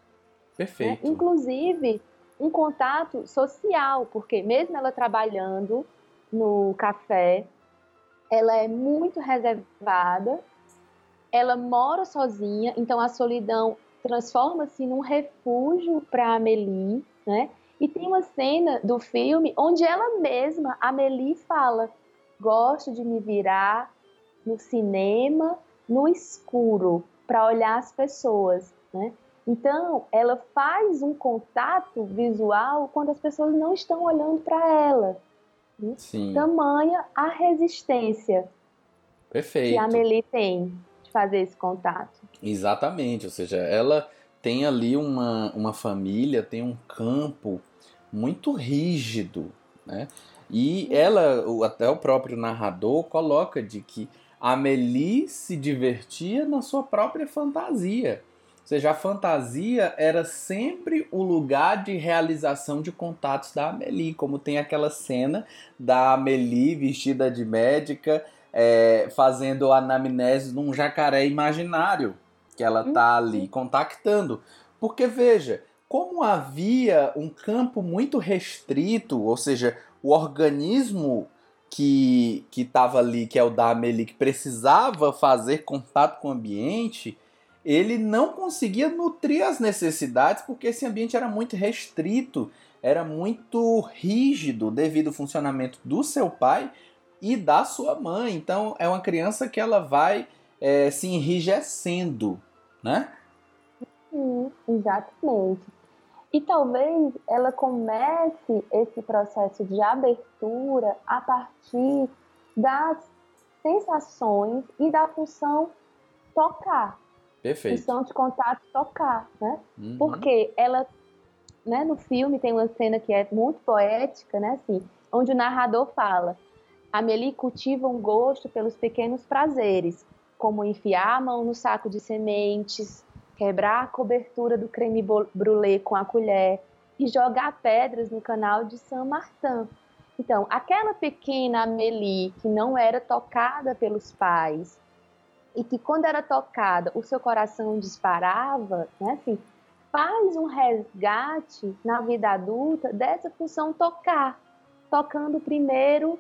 Perfeito. Né? Inclusive, um contato social, porque mesmo ela trabalhando no café, ela é muito reservada, ela mora sozinha, então a solidão transforma-se num refúgio para a Amelie, né? E tem uma cena do filme onde ela mesma, a Amelie, fala: gosto de me virar no cinema, no escuro, para olhar as pessoas, né? Então, ela faz um contato visual quando as pessoas não estão olhando para ela. Né? Sim. Tamanha a resistência Perfeito. que a Amelie tem de fazer esse contato. Exatamente, ou seja, ela tem ali uma, uma família, tem um campo muito rígido, né? E ela, até o próprio narrador, coloca de que a Amelie se divertia na sua própria fantasia. Ou seja, a fantasia era sempre o lugar de realização de contatos da Amelie, como tem aquela cena da Amelie vestida de médica é, fazendo anamnese num jacaré imaginário que ela está ali uhum. contactando. Porque veja, como havia um campo muito restrito, ou seja, o organismo que estava ali, que é o da Amelie, que precisava fazer contato com o ambiente, ele não conseguia nutrir as necessidades porque esse ambiente era muito restrito, era muito rígido devido ao funcionamento do seu pai e da sua mãe. Então é uma criança que ela vai é, se enrijecendo, né? Sim, exatamente. E talvez ela comece esse processo de abertura a partir das sensações e da função tocar. Perfeito. Função de contato tocar, né? Uhum. Porque ela, né, no filme tem uma cena que é muito poética, né, assim, onde o narrador fala: Amelie cultiva um gosto pelos pequenos prazeres, como enfiar a mão no saco de sementes, quebrar a cobertura do creme brulee com a colher e jogar pedras no canal de Saint-Martin. Então, aquela pequena Amélie que não era tocada pelos pais, e que quando era tocada o seu coração disparava, né, assim, faz um resgate na vida adulta dessa função tocar, tocando primeiro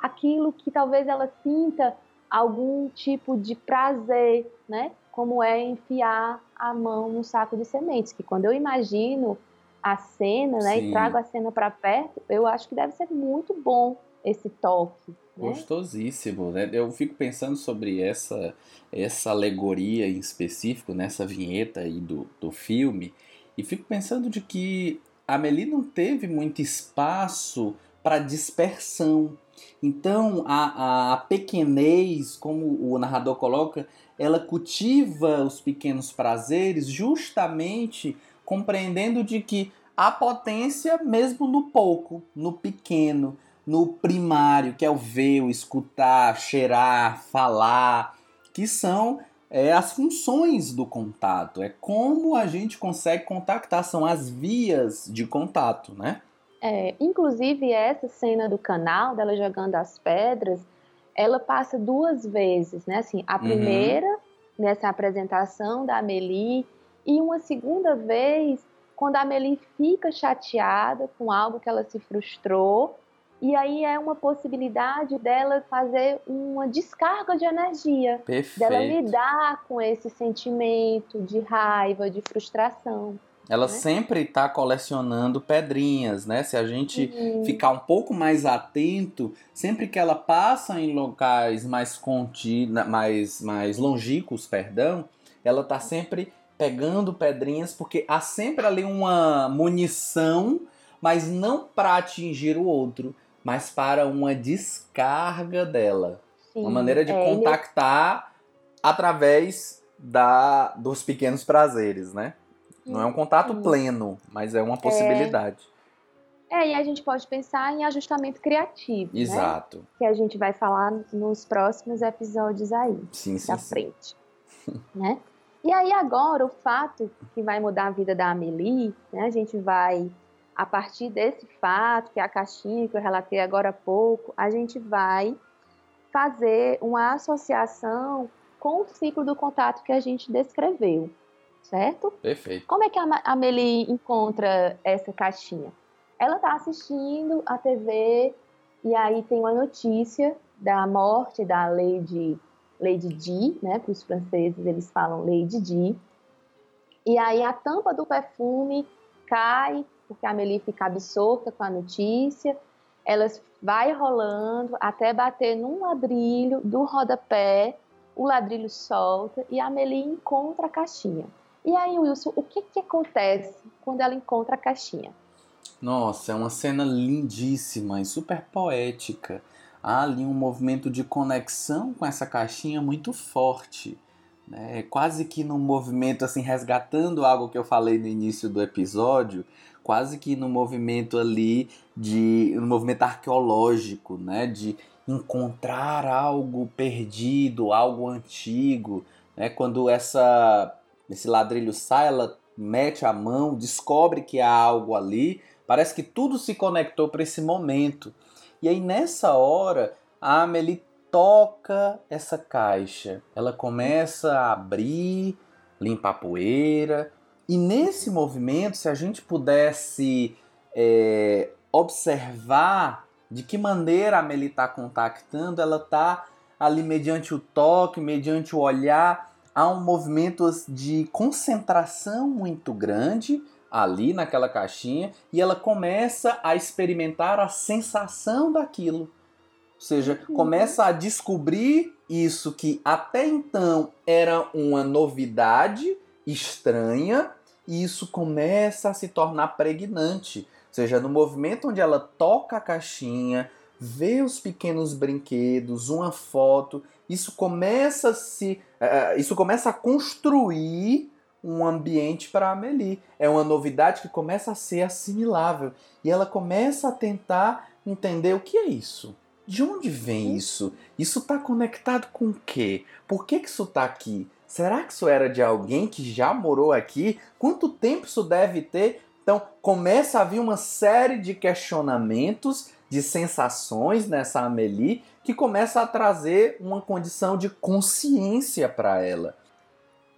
aquilo que talvez ela sinta algum tipo de prazer, né? Como é enfiar a mão no saco de sementes, que quando eu imagino a cena, né, Sim. e trago a cena para perto, eu acho que deve ser muito bom esse toque. Né? Gostosíssimo, né? Eu fico pensando sobre essa, essa alegoria em específico, nessa vinheta aí do, do filme, e fico pensando de que a Amelie não teve muito espaço para dispersão. Então, a, a pequenez, como o narrador coloca, ela cultiva os pequenos prazeres justamente compreendendo de que há potência mesmo no pouco, no pequeno, no primário, que é o ver, o escutar, cheirar, falar, que são é, as funções do contato, é como a gente consegue contactar, são as vias de contato, né? É, inclusive essa cena do canal dela jogando as pedras, ela passa duas vezes, né? Assim, a uhum. primeira uhum. nessa apresentação da Amelie e uma segunda vez quando a Amelie fica chateada com algo que ela se frustrou e aí é uma possibilidade dela fazer uma descarga de energia, Perfeito. dela lidar com esse sentimento de raiva, de frustração. Ela né? sempre está colecionando pedrinhas, né? Se a gente uhum. ficar um pouco mais atento, sempre que ela passa em locais mais contidos, mais, mais longínquos, perdão, ela está sempre pegando pedrinhas, porque há sempre ali uma munição, mas não para atingir o outro, mas para uma descarga dela. Sim, uma maneira de é, contactar ele... através da, dos pequenos prazeres, né? Não é um contato Sim. pleno, mas é uma possibilidade. É... é, e a gente pode pensar em ajustamento criativo. Né? Exato. Né? Que a gente vai falar nos próximos episódios aí. Sim, sim. Da frente. né? E aí agora o fato que vai mudar a vida da Amelie, né? A gente vai a partir desse fato, que é a caixinha que eu relatei agora há pouco, a gente vai fazer uma associação com o ciclo do contato que a gente descreveu, certo? Perfeito. Como é que a Amelie encontra essa caixinha? Ela está assistindo a TV e aí tem uma notícia da morte da Lady, Lady Di, né? Para os franceses eles falam Lady Di. E aí a tampa do perfume cai porque a Amelie fica absorta com a notícia, ela vai rolando até bater num ladrilho do rodapé, o ladrilho solta e a Amelie encontra a caixinha. E aí, Wilson, o que, que acontece quando ela encontra a caixinha? Nossa, é uma cena lindíssima e super poética. Há ali um movimento de conexão com essa caixinha muito forte. Né? Quase que num movimento assim, resgatando algo que eu falei no início do episódio, quase que no movimento ali de no movimento arqueológico, né, de encontrar algo perdido, algo antigo, né? Quando essa esse ladrilho sai, ela mete a mão, descobre que há algo ali, parece que tudo se conectou para esse momento. E aí nessa hora, a Amelie toca essa caixa. Ela começa a abrir, limpar a poeira, e nesse movimento, se a gente pudesse é, observar de que maneira a Meli está contactando, ela está ali mediante o toque, mediante o olhar, há um movimento de concentração muito grande ali naquela caixinha e ela começa a experimentar a sensação daquilo. Ou seja, uhum. começa a descobrir isso que até então era uma novidade, estranha e isso começa a se tornar pregnante. Ou seja, no movimento onde ela toca a caixinha, vê os pequenos brinquedos, uma foto, isso começa a se, uh, isso começa a construir um ambiente para a Amelie. É uma novidade que começa a ser assimilável e ela começa a tentar entender o que é isso. De onde vem isso? Isso está conectado com o quê? Por que, que isso está aqui? Será que isso era de alguém que já morou aqui? Quanto tempo isso deve ter? Então começa a vir uma série de questionamentos, de sensações nessa Amélie que começa a trazer uma condição de consciência para ela.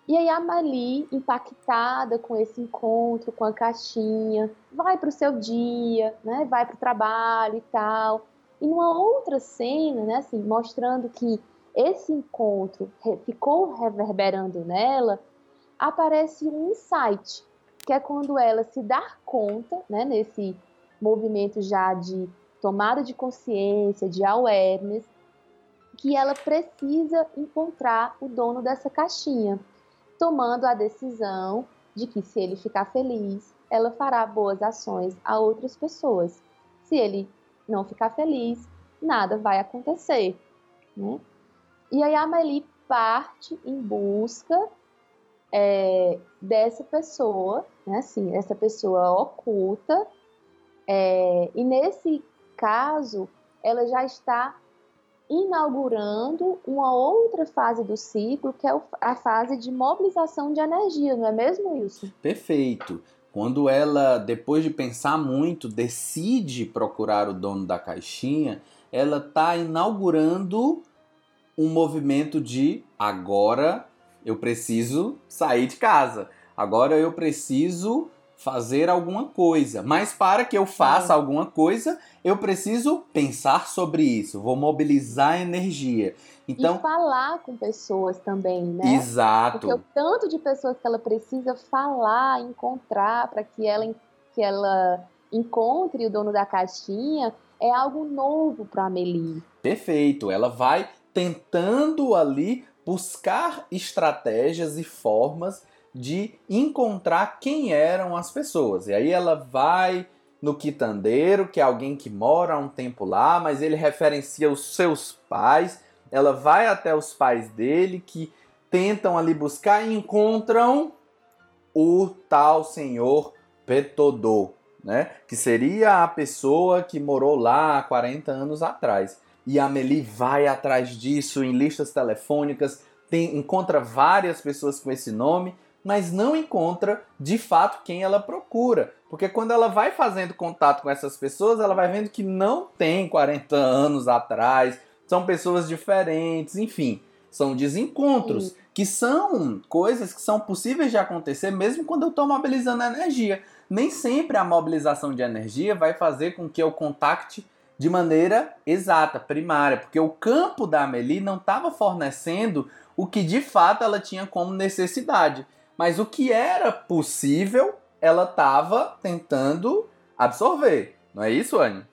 E aí a Amélie, impactada com esse encontro com a caixinha, vai para o seu dia, né? vai para o trabalho e tal. E numa outra cena, né, assim, mostrando que esse encontro ficou reverberando nela, aparece um insight, que é quando ela se dá conta, né, nesse movimento já de tomada de consciência, de awareness, que ela precisa encontrar o dono dessa caixinha, tomando a decisão de que se ele ficar feliz, ela fará boas ações a outras pessoas. Se ele não ficar feliz, nada vai acontecer. Né? E aí a Amelie parte em busca é, dessa pessoa, né? Assim, essa pessoa oculta. É, e nesse caso, ela já está inaugurando uma outra fase do ciclo, que é a fase de mobilização de energia, não é mesmo, Wilson? Perfeito. Quando ela, depois de pensar muito, decide procurar o dono da caixinha, ela está inaugurando um movimento de agora eu preciso sair de casa, agora eu preciso fazer alguma coisa. Mas para que eu faça é. alguma coisa, eu preciso pensar sobre isso, vou mobilizar energia. Então, e falar com pessoas também, né? Exato. Porque o tanto de pessoas que ela precisa falar, encontrar para que ela que ela encontre o dono da caixinha é algo novo para a Amelie. Perfeito. Ela vai tentando ali buscar estratégias e formas de encontrar quem eram as pessoas. E aí ela vai no quitandeiro, que é alguém que mora há um tempo lá, mas ele referencia os seus pais. Ela vai até os pais dele que tentam ali buscar e encontram o tal senhor Petodô, né? Que seria a pessoa que morou lá há 40 anos atrás. E a Amelie vai atrás disso em listas telefônicas, tem, encontra várias pessoas com esse nome mas não encontra de fato quem ela procura. Porque quando ela vai fazendo contato com essas pessoas, ela vai vendo que não tem 40 anos atrás, são pessoas diferentes, enfim, são desencontros, Sim. que são coisas que são possíveis de acontecer mesmo quando eu estou mobilizando energia. Nem sempre a mobilização de energia vai fazer com que eu contacte de maneira exata, primária, porque o campo da Amelie não estava fornecendo o que de fato ela tinha como necessidade. Mas o que era possível, ela estava tentando absorver. Não é isso, Anne?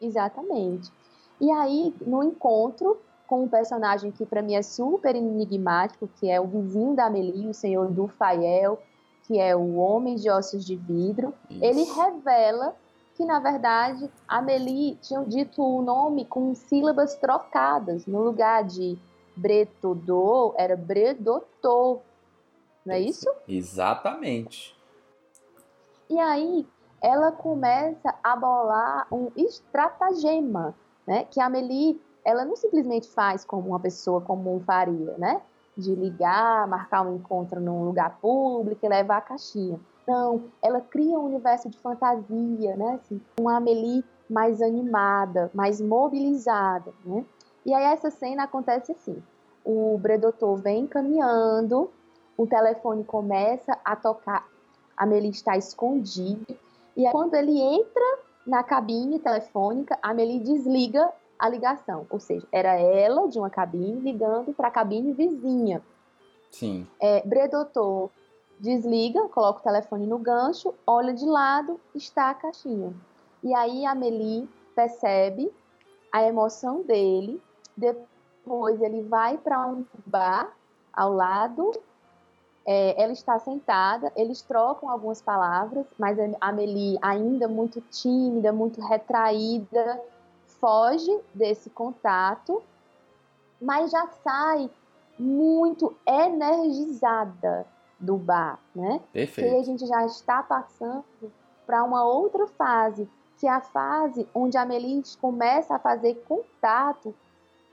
Exatamente. E aí, no encontro com um personagem que para mim é super enigmático, que é o vizinho da Amelie, o senhor Dufael, que é o homem de ossos de vidro, isso. ele revela que na verdade Amelie tinha dito o nome com sílabas trocadas, no lugar de Bretodô era Bredotô, não é isso? Exatamente. E aí ela começa a bolar um estratagema, né? Que a Amelie, ela não simplesmente faz como uma pessoa comum faria, né? De ligar, marcar um encontro num lugar público e levar a caixinha. Não, ela cria um universo de fantasia, né? Assim, uma Amelie mais animada, mais mobilizada, né? E aí essa cena acontece assim. O Bredotor vem caminhando o telefone começa a tocar, a Meli está escondida, e quando ele entra na cabine telefônica, a Meli desliga a ligação, ou seja, era ela de uma cabine ligando para a cabine vizinha. Sim. É, Bredotor desliga, coloca o telefone no gancho, olha de lado, está a caixinha. E aí a Meli percebe a emoção dele, depois ele vai para um bar ao lado é, ela está sentada, eles trocam algumas palavras, mas a Amelie, ainda muito tímida, muito retraída, foge desse contato, mas já sai muito energizada do bar, né? Perfeito. E a gente já está passando para uma outra fase, que é a fase onde a Amelie começa a fazer contato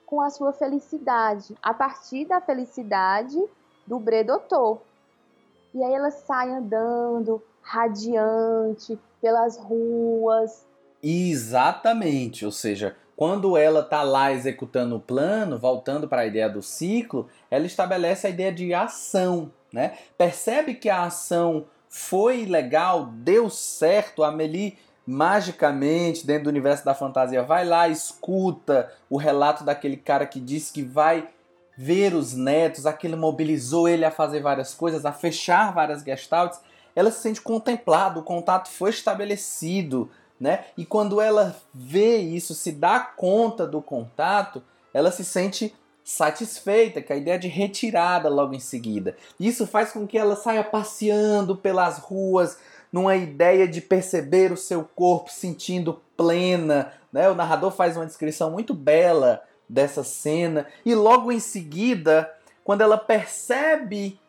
com a sua felicidade. A partir da felicidade, do Bredotô. E aí ela sai andando, radiante, pelas ruas. Exatamente, ou seja, quando ela está lá executando o plano, voltando para a ideia do ciclo, ela estabelece a ideia de ação, né? Percebe que a ação foi legal, deu certo, a Amelie magicamente dentro do universo da fantasia vai lá, escuta o relato daquele cara que disse que vai ver os netos, aquilo mobilizou ele a fazer várias coisas, a fechar várias gestaltes, ela se sente contemplada, o contato foi estabelecido, né? E quando ela vê isso, se dá conta do contato, ela se sente satisfeita, com a ideia de retirada logo em seguida. Isso faz com que ela saia passeando pelas ruas, numa ideia de perceber o seu corpo sentindo plena, né? O narrador faz uma descrição muito bela dessa cena e logo em seguida, quando ela percebe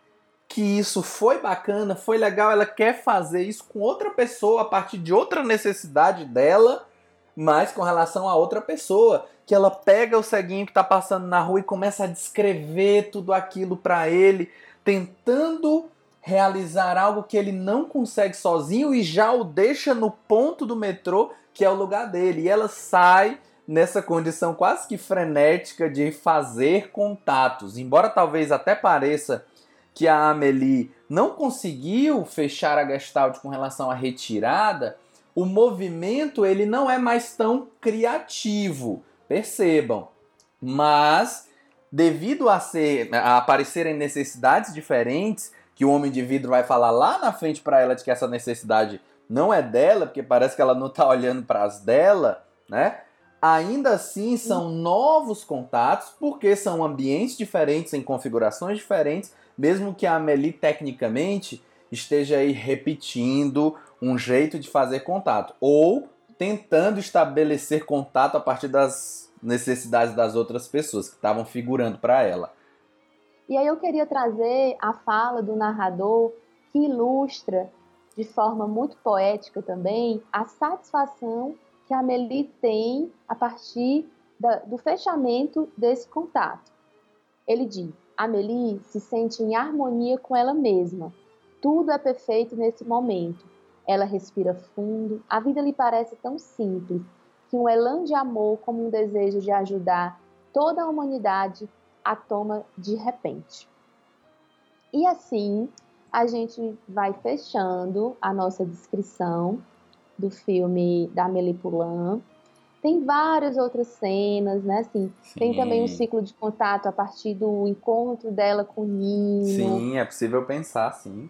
que isso foi bacana, foi legal, ela quer fazer isso com outra pessoa a partir de outra necessidade dela, mas com relação a outra pessoa, que ela pega o ceguinho que está passando na rua e começa a descrever tudo aquilo para ele, tentando realizar algo que ele não consegue sozinho e já o deixa no ponto do metrô, que é o lugar dele. E ela sai nessa condição quase que frenética de fazer contatos. Embora talvez até pareça que a Amelie não conseguiu fechar a Gestalt com relação à retirada, o movimento ele não é mais tão criativo, percebam. Mas devido a ser a aparecerem necessidades diferentes, que o homem de vidro vai falar lá na frente para ela de que essa necessidade não é dela, porque parece que ela não está olhando para as dela, né? Ainda assim são novos contatos, porque são ambientes diferentes, em configurações diferentes, mesmo que a Amelie tecnicamente esteja aí repetindo um jeito de fazer contato, ou tentando estabelecer contato a partir das necessidades das outras pessoas que estavam figurando para ela. E aí eu queria trazer a fala do narrador que ilustra de forma muito poética também a satisfação que a Amelie tem a partir da, do fechamento desse contato. Ele diz: Amelie se sente em harmonia com ela mesma. Tudo é perfeito nesse momento. Ela respira fundo, a vida lhe parece tão simples que um elan de amor, como um desejo de ajudar toda a humanidade, a toma de repente. E assim a gente vai fechando a nossa descrição do filme da Amélie Poulain. Tem várias outras cenas, né? Assim, tem também um ciclo de contato a partir do encontro dela com o Nino. Sim, é possível pensar, sim.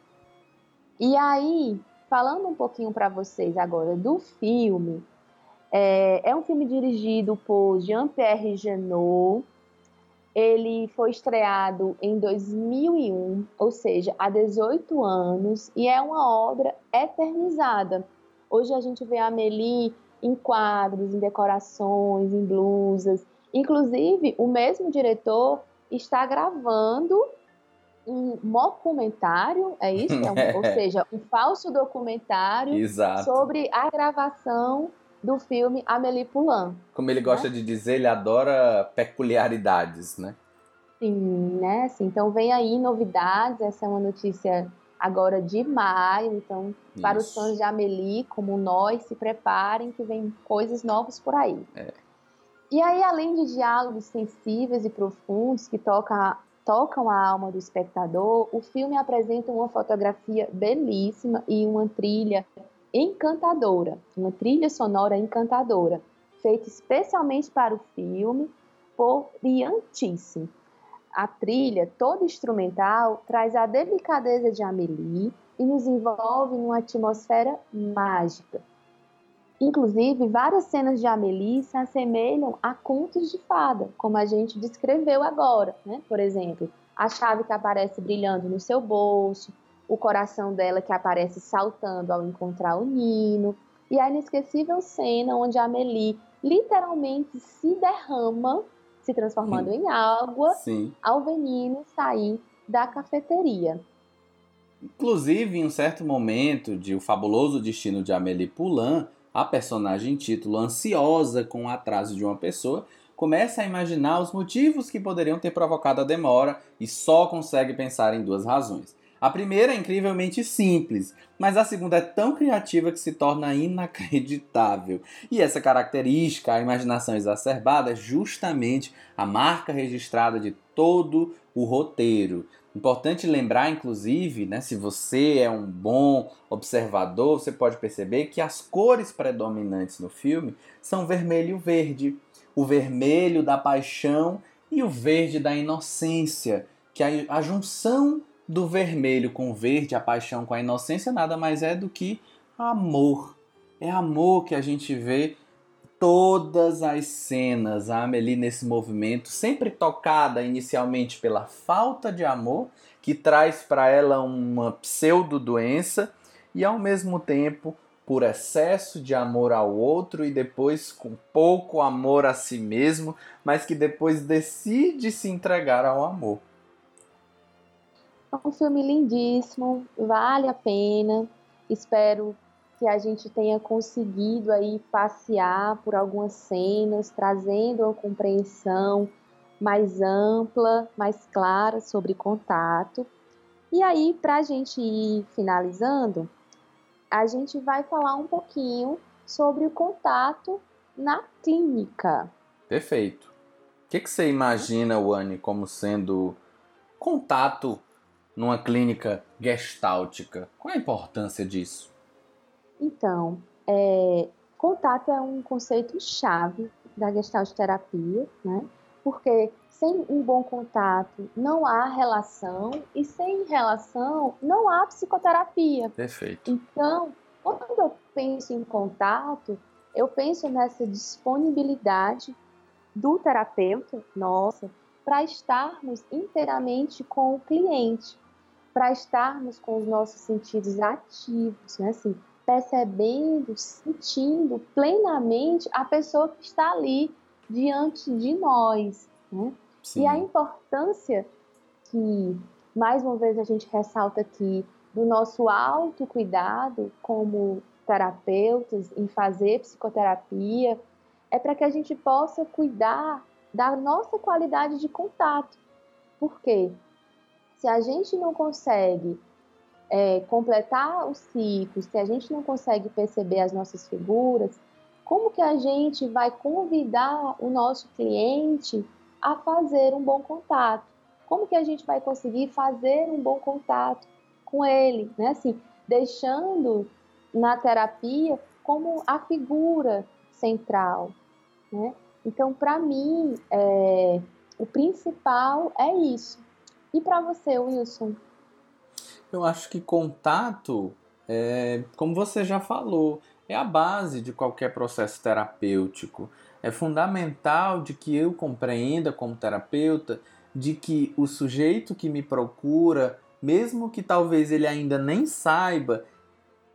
E aí, falando um pouquinho para vocês agora do filme, é, é um filme dirigido por Jean-Pierre Genot. Ele foi estreado em 2001, ou seja, há 18 anos, e é uma obra eternizada Hoje a gente vê a Amelie em quadros, em decorações, em blusas. Inclusive, o mesmo diretor está gravando um documentário, é isso? É um, ou seja, um falso documentário Exato. sobre a gravação do filme Amélie Poulain. Como ele gosta né? de dizer, ele adora peculiaridades, né? Sim, né? Assim, então vem aí novidades, essa é uma notícia agora de maio. Então, Isso. para os fãs de Amelie, como nós, se preparem que vem coisas novas por aí. É. E aí, além de diálogos sensíveis e profundos que tocam, tocam a alma do espectador, o filme apresenta uma fotografia belíssima e uma trilha encantadora, uma trilha sonora encantadora, feita especialmente para o filme por Riantíssimo a trilha toda instrumental traz a delicadeza de Amélie e nos envolve numa atmosfera mágica. Inclusive, várias cenas de Amélie se assemelham a contos de fada, como a gente descreveu agora, né? Por exemplo, a chave que aparece brilhando no seu bolso, o coração dela que aparece saltando ao encontrar o Nino, e a inesquecível cena onde Amélie literalmente se derrama se transformando em água Sim. ao veneno sair da cafeteria. Inclusive, em um certo momento de O Fabuloso Destino de Amélie Poulain, a personagem em título, ansiosa com o atraso de uma pessoa, começa a imaginar os motivos que poderiam ter provocado a demora e só consegue pensar em duas razões. A primeira é incrivelmente simples, mas a segunda é tão criativa que se torna inacreditável. E essa característica, a imaginação exacerbada, é justamente a marca registrada de todo o roteiro. Importante lembrar, inclusive, né, se você é um bom observador, você pode perceber que as cores predominantes no filme são vermelho e verde. O vermelho da paixão e o verde da inocência, que a, a junção do vermelho com verde, a paixão com a inocência, nada mais é do que amor. É amor que a gente vê todas as cenas, a Amelie nesse movimento, sempre tocada inicialmente pela falta de amor, que traz para ela uma pseudo-doença, e ao mesmo tempo por excesso de amor ao outro e depois com pouco amor a si mesmo, mas que depois decide se entregar ao amor. É um filme lindíssimo, vale a pena. Espero que a gente tenha conseguido aí passear por algumas cenas, trazendo uma compreensão mais ampla, mais clara sobre contato. E aí, para a gente ir finalizando, a gente vai falar um pouquinho sobre o contato na clínica. Perfeito. O que, que você imagina, Wani, como sendo contato numa clínica gestáltica? Qual a importância disso? Então, é, contato é um conceito chave da gestalt terapia, né? Porque sem um bom contato não há relação e sem relação não há psicoterapia. Perfeito. Então, quando eu penso em contato, eu penso nessa disponibilidade do terapeuta, nossa, para estarmos inteiramente com o cliente, para estarmos com os nossos sentidos ativos, né? Assim, percebendo, sentindo plenamente a pessoa que está ali diante de nós, né? Sim. E a importância que, mais uma vez, a gente ressalta aqui do nosso autocuidado como terapeutas em fazer psicoterapia é para que a gente possa cuidar da nossa qualidade de contato. Por quê? Se a gente não consegue é, completar os ciclos, se a gente não consegue perceber as nossas figuras, como que a gente vai convidar o nosso cliente a fazer um bom contato. Como que a gente vai conseguir fazer um bom contato com ele, né? Assim, deixando na terapia como a figura central, né? Então, para mim, é, o principal é isso. E para você, Wilson? Eu acho que contato, é, como você já falou, é a base de qualquer processo terapêutico. É fundamental de que eu compreenda como terapeuta de que o sujeito que me procura, mesmo que talvez ele ainda nem saiba,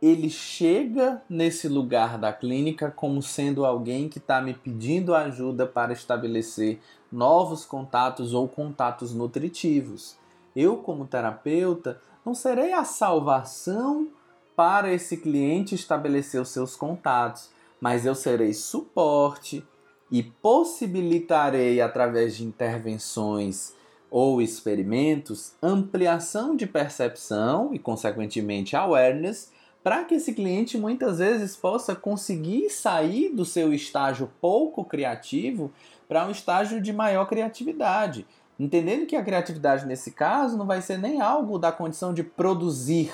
ele chega nesse lugar da clínica como sendo alguém que está me pedindo ajuda para estabelecer novos contatos ou contatos nutritivos. Eu, como terapeuta, não serei a salvação para esse cliente estabelecer os seus contatos, mas eu serei suporte, e possibilitarei, através de intervenções ou experimentos, ampliação de percepção e, consequentemente, awareness, para que esse cliente muitas vezes possa conseguir sair do seu estágio pouco criativo para um estágio de maior criatividade. Entendendo que a criatividade, nesse caso, não vai ser nem algo da condição de produzir,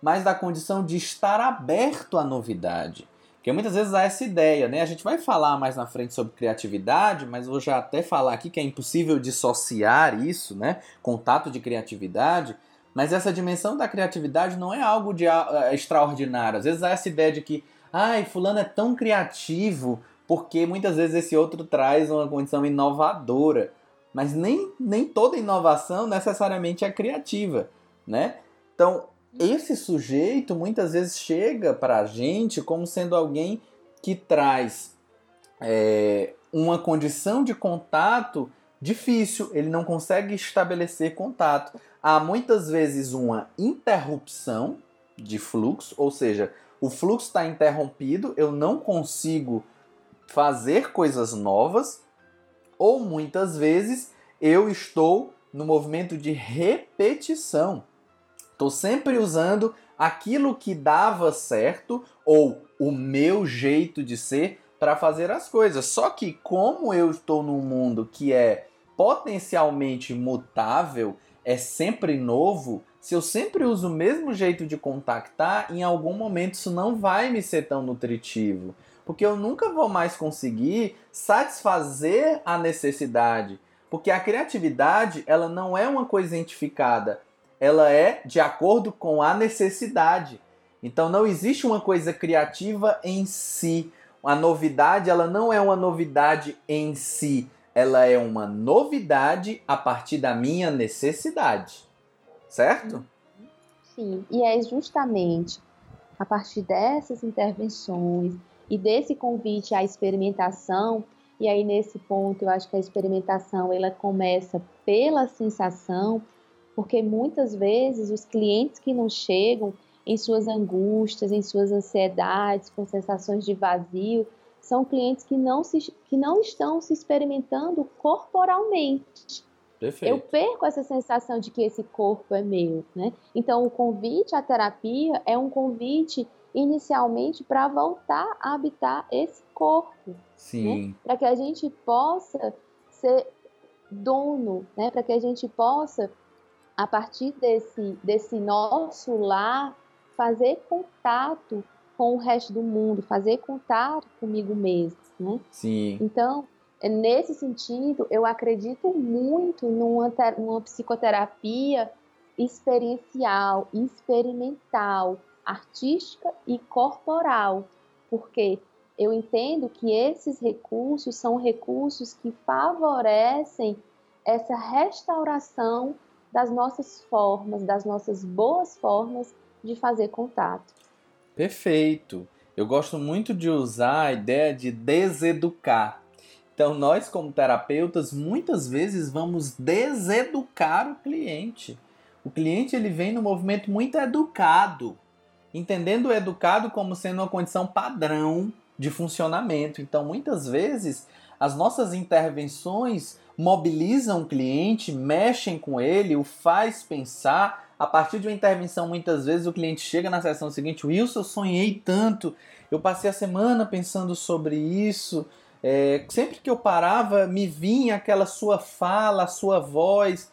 mas da condição de estar aberto à novidade. Porque muitas vezes há essa ideia, né? A gente vai falar mais na frente sobre criatividade, mas vou já até falar aqui que é impossível dissociar isso, né? Contato de criatividade. Mas essa dimensão da criatividade não é algo de uh, extraordinário. Às vezes há essa ideia de que, ai, fulano é tão criativo, porque muitas vezes esse outro traz uma condição inovadora. Mas nem, nem toda inovação necessariamente é criativa, né? Então, esse sujeito muitas vezes chega para a gente como sendo alguém que traz é, uma condição de contato difícil, ele não consegue estabelecer contato. Há muitas vezes uma interrupção de fluxo, ou seja, o fluxo está interrompido, eu não consigo fazer coisas novas, ou muitas vezes eu estou no movimento de repetição. Estou sempre usando aquilo que dava certo ou o meu jeito de ser para fazer as coisas. Só que como eu estou num mundo que é potencialmente mutável, é sempre novo, se eu sempre uso o mesmo jeito de contactar, em algum momento isso não vai me ser tão nutritivo, porque eu nunca vou mais conseguir satisfazer a necessidade, porque a criatividade, ela não é uma coisa identificada, ela é de acordo com a necessidade. Então não existe uma coisa criativa em si. A novidade, ela não é uma novidade em si, ela é uma novidade a partir da minha necessidade. Certo? Sim, e é justamente a partir dessas intervenções e desse convite à experimentação, e aí nesse ponto eu acho que a experimentação ela começa pela sensação, porque muitas vezes os clientes que não chegam em suas angústias, em suas ansiedades, com sensações de vazio, são clientes que não, se, que não estão se experimentando corporalmente. Perfeito. Eu perco essa sensação de que esse corpo é meu, né? Então, o convite à terapia é um convite inicialmente para voltar a habitar esse corpo? Sim. Né? Para que a gente possa ser dono, né? Para que a gente possa, a partir desse desse nosso lar, fazer contato com o resto do mundo, fazer contato comigo mesmo, né? Sim. Então, é nesse sentido, eu acredito muito numa, numa psicoterapia experiencial, experimental, artística e corporal, porque eu entendo que esses recursos são recursos que favorecem essa restauração das nossas formas, das nossas boas formas de fazer contato. Perfeito. Eu gosto muito de usar a ideia de deseducar. Então, nós, como terapeutas, muitas vezes vamos deseducar o cliente. O cliente ele vem no movimento muito educado, entendendo o educado como sendo uma condição padrão de funcionamento. Então, muitas vezes, as nossas intervenções mobilizam o cliente, mexem com ele, o faz pensar. A partir de uma intervenção, muitas vezes o cliente chega na sessão seguinte, Wilson, eu sonhei tanto, eu passei a semana pensando sobre isso, é, sempre que eu parava, me vinha aquela sua fala, a sua voz.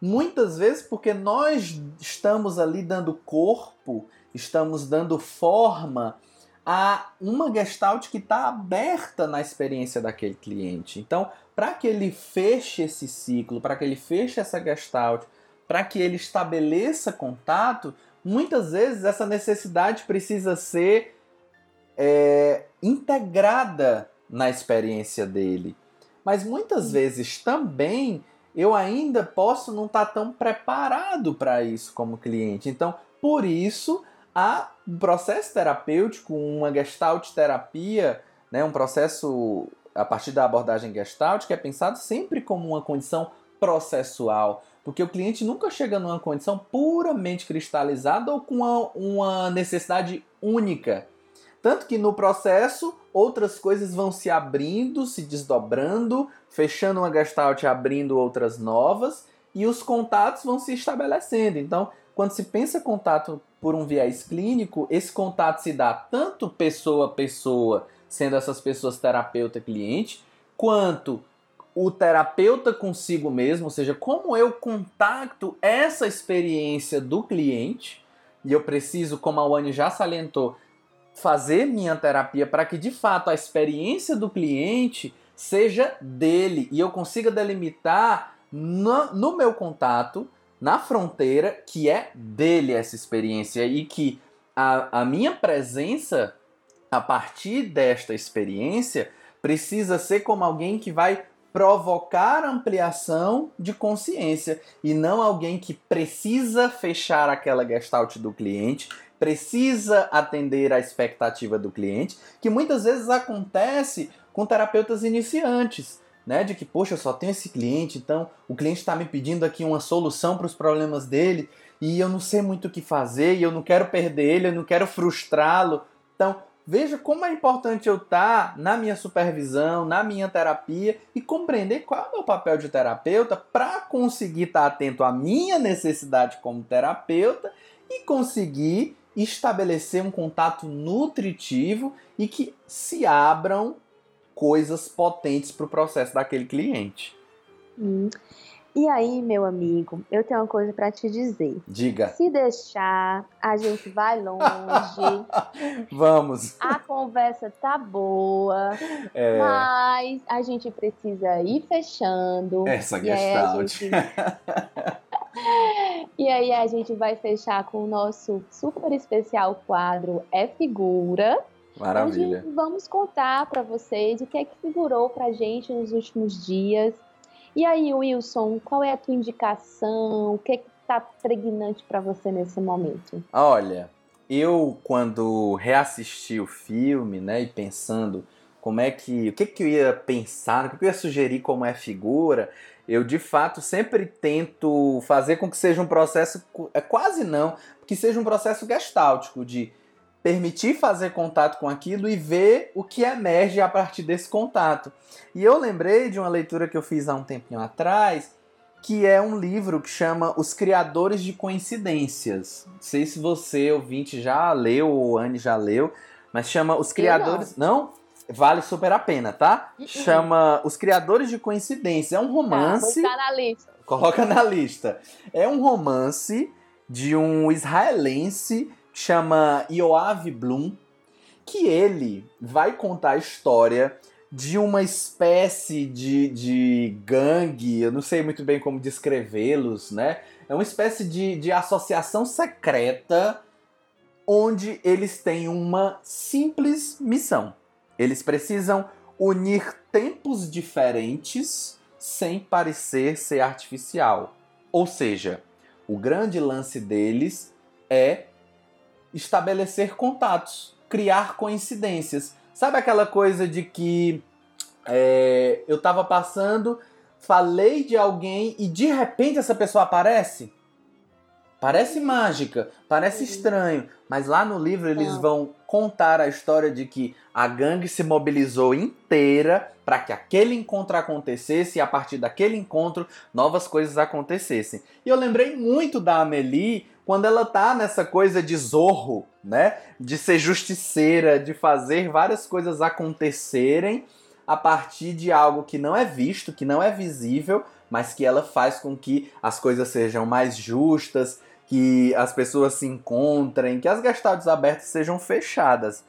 Muitas vezes porque nós estamos ali dando corpo, estamos dando forma a uma gestalt que está aberta na experiência daquele cliente. Então, para que ele feche esse ciclo, para que ele feche essa gestalt, para que ele estabeleça contato, muitas vezes essa necessidade precisa ser é, integrada na experiência dele. Mas muitas vezes também eu ainda posso não estar tá tão preparado para isso como cliente. Então, por isso, há um processo terapêutico, uma gestalt terapia, né, um processo a partir da abordagem gestalt que é pensado sempre como uma condição processual, porque o cliente nunca chega numa condição puramente cristalizada ou com uma, uma necessidade única. Tanto que no processo outras coisas vão se abrindo, se desdobrando, fechando uma gestalt e abrindo outras novas, e os contatos vão se estabelecendo. Então, quando se pensa contato por um viés clínico, esse contato se dá tanto pessoa a pessoa, sendo essas pessoas terapeuta cliente, quanto o terapeuta consigo mesmo, ou seja, como eu contacto essa experiência do cliente, e eu preciso, como a Wani já salientou, fazer minha terapia para que de fato a experiência do cliente seja dele e eu consiga delimitar no, no meu contato, na fronteira, que é dele essa experiência e que a, a minha presença a partir desta experiência precisa ser como alguém que vai provocar ampliação de consciência e não alguém que precisa fechar aquela gestalt do cliente precisa atender à expectativa do cliente, que muitas vezes acontece com terapeutas iniciantes, né? De que, poxa, eu só tenho esse cliente, então o cliente está me pedindo aqui uma solução para os problemas dele e eu não sei muito o que fazer e eu não quero perder ele, eu não quero frustrá-lo. Então, veja como é importante eu estar tá na minha supervisão, na minha terapia e compreender qual é o meu papel de terapeuta para conseguir estar tá atento à minha necessidade como terapeuta e conseguir estabelecer um contato nutritivo e que se abram coisas potentes para o processo daquele cliente. Hum. E aí, meu amigo, eu tenho uma coisa para te dizer. Diga. Se deixar, a gente vai longe. Vamos. A conversa tá boa, é... mas a gente precisa ir fechando. Essa gestalt. E aí a gente vai fechar com o nosso super especial quadro É Figura. Maravilha. Onde vamos contar para vocês o que é que figurou pra gente nos últimos dias. E aí, Wilson, qual é a tua indicação? O que é que tá pregnante para você nesse momento? Olha, eu quando reassisti o filme, né, e pensando como é que, o que que eu ia pensar, o que eu ia sugerir como é figura, eu de fato sempre tento fazer com que seja um processo, é quase não, que seja um processo gestáltico de permitir fazer contato com aquilo e ver o que emerge a partir desse contato. E eu lembrei de uma leitura que eu fiz há um tempinho atrás, que é um livro que chama Os Criadores de Coincidências. Não sei se você, ouvinte, já leu ou Anne já leu, mas chama Os Criadores. não. não? Vale super a pena, tá? Uh -uh. Chama Os Criadores de Coincidências. É um romance. Tá, na lista. Coloca na lista. É um romance de um israelense chama Yoav Bloom, que ele vai contar a história de uma espécie de, de gangue, eu não sei muito bem como descrevê-los, né? É uma espécie de, de associação secreta onde eles têm uma simples missão. Eles precisam unir tempos diferentes sem parecer ser artificial. Ou seja, o grande lance deles é estabelecer contatos, criar coincidências. Sabe aquela coisa de que é, eu estava passando, falei de alguém e de repente essa pessoa aparece? Parece mágica, parece estranho, mas lá no livro eles vão contar a história de que a gangue se mobilizou inteira para que aquele encontro acontecesse e a partir daquele encontro novas coisas acontecessem. E eu lembrei muito da Amelie quando ela tá nessa coisa de zorro, né? De ser justiceira, de fazer várias coisas acontecerem a partir de algo que não é visto, que não é visível, mas que ela faz com que as coisas sejam mais justas, que as pessoas se encontrem, que as gestaltes abertas sejam fechadas.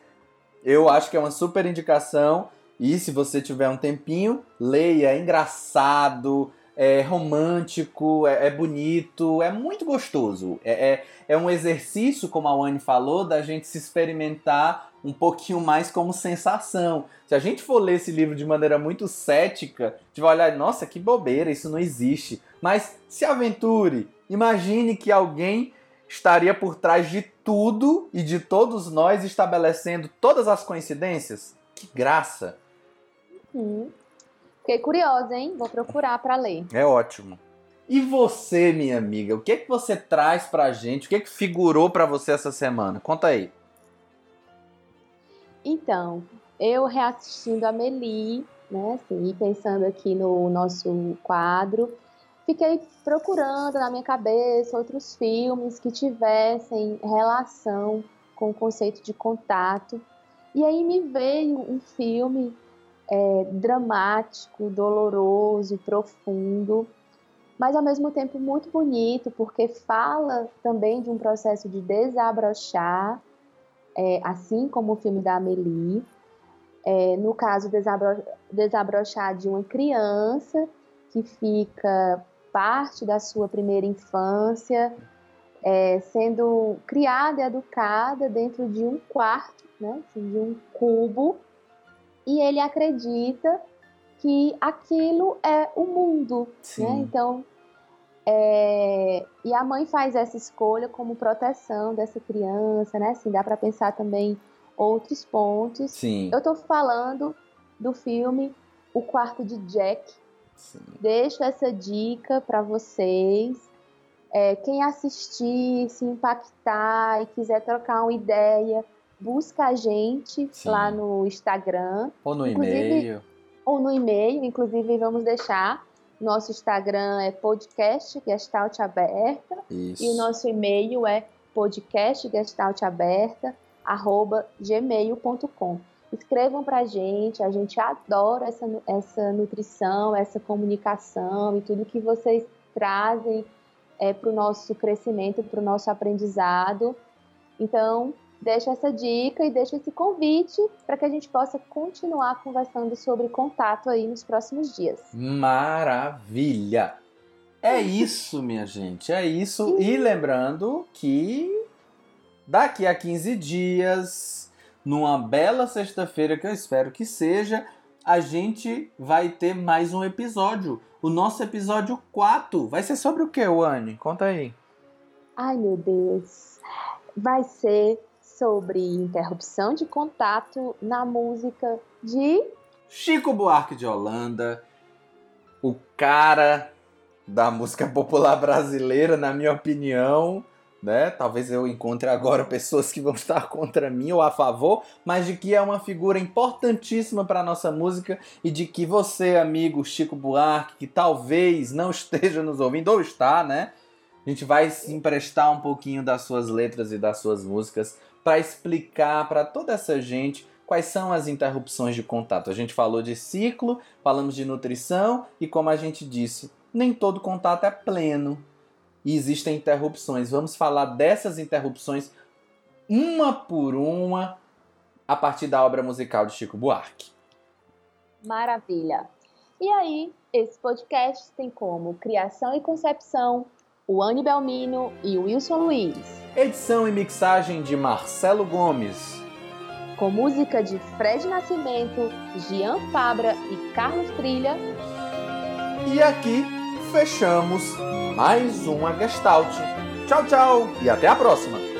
Eu acho que é uma super indicação e se você tiver um tempinho, leia, é engraçado, é romântico, é, é bonito, é muito gostoso. É, é, é, um exercício, como a Wani falou, da gente se experimentar um pouquinho mais como sensação. Se a gente for ler esse livro de maneira muito cética, a gente vai olhar, nossa, que bobeira, isso não existe. Mas se aventure, imagine que alguém estaria por trás de tudo e de todos nós estabelecendo todas as coincidências. Que graça! Hum. Fiquei curiosa, hein? Vou procurar para ler. É ótimo. E você, minha amiga, o que é que você traz pra gente? O que é que figurou para você essa semana? Conta aí. Então, eu reassistindo a Meli, né, assim, e pensando aqui no nosso quadro, fiquei procurando na minha cabeça outros filmes que tivessem relação com o conceito de contato. E aí me veio um filme é, dramático, doloroso, profundo, mas ao mesmo tempo muito bonito, porque fala também de um processo de desabrochar, é, assim como o filme da Amélie. É, no caso, desabro desabrochar de uma criança que fica parte da sua primeira infância, é, sendo criada e educada dentro de um quarto, né, assim, de um cubo, e ele acredita que aquilo é o mundo, né? Então, é, e a mãe faz essa escolha como proteção dessa criança, né? Assim, dá para pensar também outros pontos. Sim. Eu tô falando do filme O Quarto de Jack, Sim. Deixo essa dica para vocês. É, quem assistir, se impactar e quiser trocar uma ideia, busca a gente Sim. lá no Instagram. Ou no e-mail. Ou no e-mail, inclusive vamos deixar. Nosso Instagram é podcast Gestalt Aberta. Isso. E o nosso e-mail é arroba gmail.com. Escrevam para a gente, a gente adora essa, essa nutrição, essa comunicação e tudo que vocês trazem é, para o nosso crescimento, para o nosso aprendizado. Então, deixa essa dica e deixa esse convite para que a gente possa continuar conversando sobre contato aí nos próximos dias. Maravilha! É isso, minha gente, é isso. E lembrando que daqui a 15 dias numa bela sexta-feira, que eu espero que seja, a gente vai ter mais um episódio. O nosso episódio 4 vai ser sobre o que, Wani? Conta aí. Ai, meu Deus. vai ser sobre interrupção de contato na música de Chico Buarque de Holanda, o cara da música popular brasileira, na minha opinião, né? Talvez eu encontre agora pessoas que vão estar contra mim ou a favor, mas de que é uma figura importantíssima para a nossa música e de que você, amigo Chico Buarque, que talvez não esteja nos ouvindo ou está, né? A gente vai se emprestar um pouquinho das suas letras e das suas músicas para explicar para toda essa gente quais são as interrupções de contato. A gente falou de ciclo, falamos de nutrição e como a gente disse, nem todo contato é pleno e existem interrupções. Vamos falar dessas interrupções uma por uma a partir da obra musical de Chico Buarque. Maravilha! E aí, esse podcast tem como criação e concepção o Anne Belmino e o Wilson Luiz. Edição e mixagem de Marcelo Gomes. Com música de Fred Nascimento, Gian Fabra e Carlos Trilha. E aqui fechamos mais uma Gestalt. Tchau, tchau e até a próxima!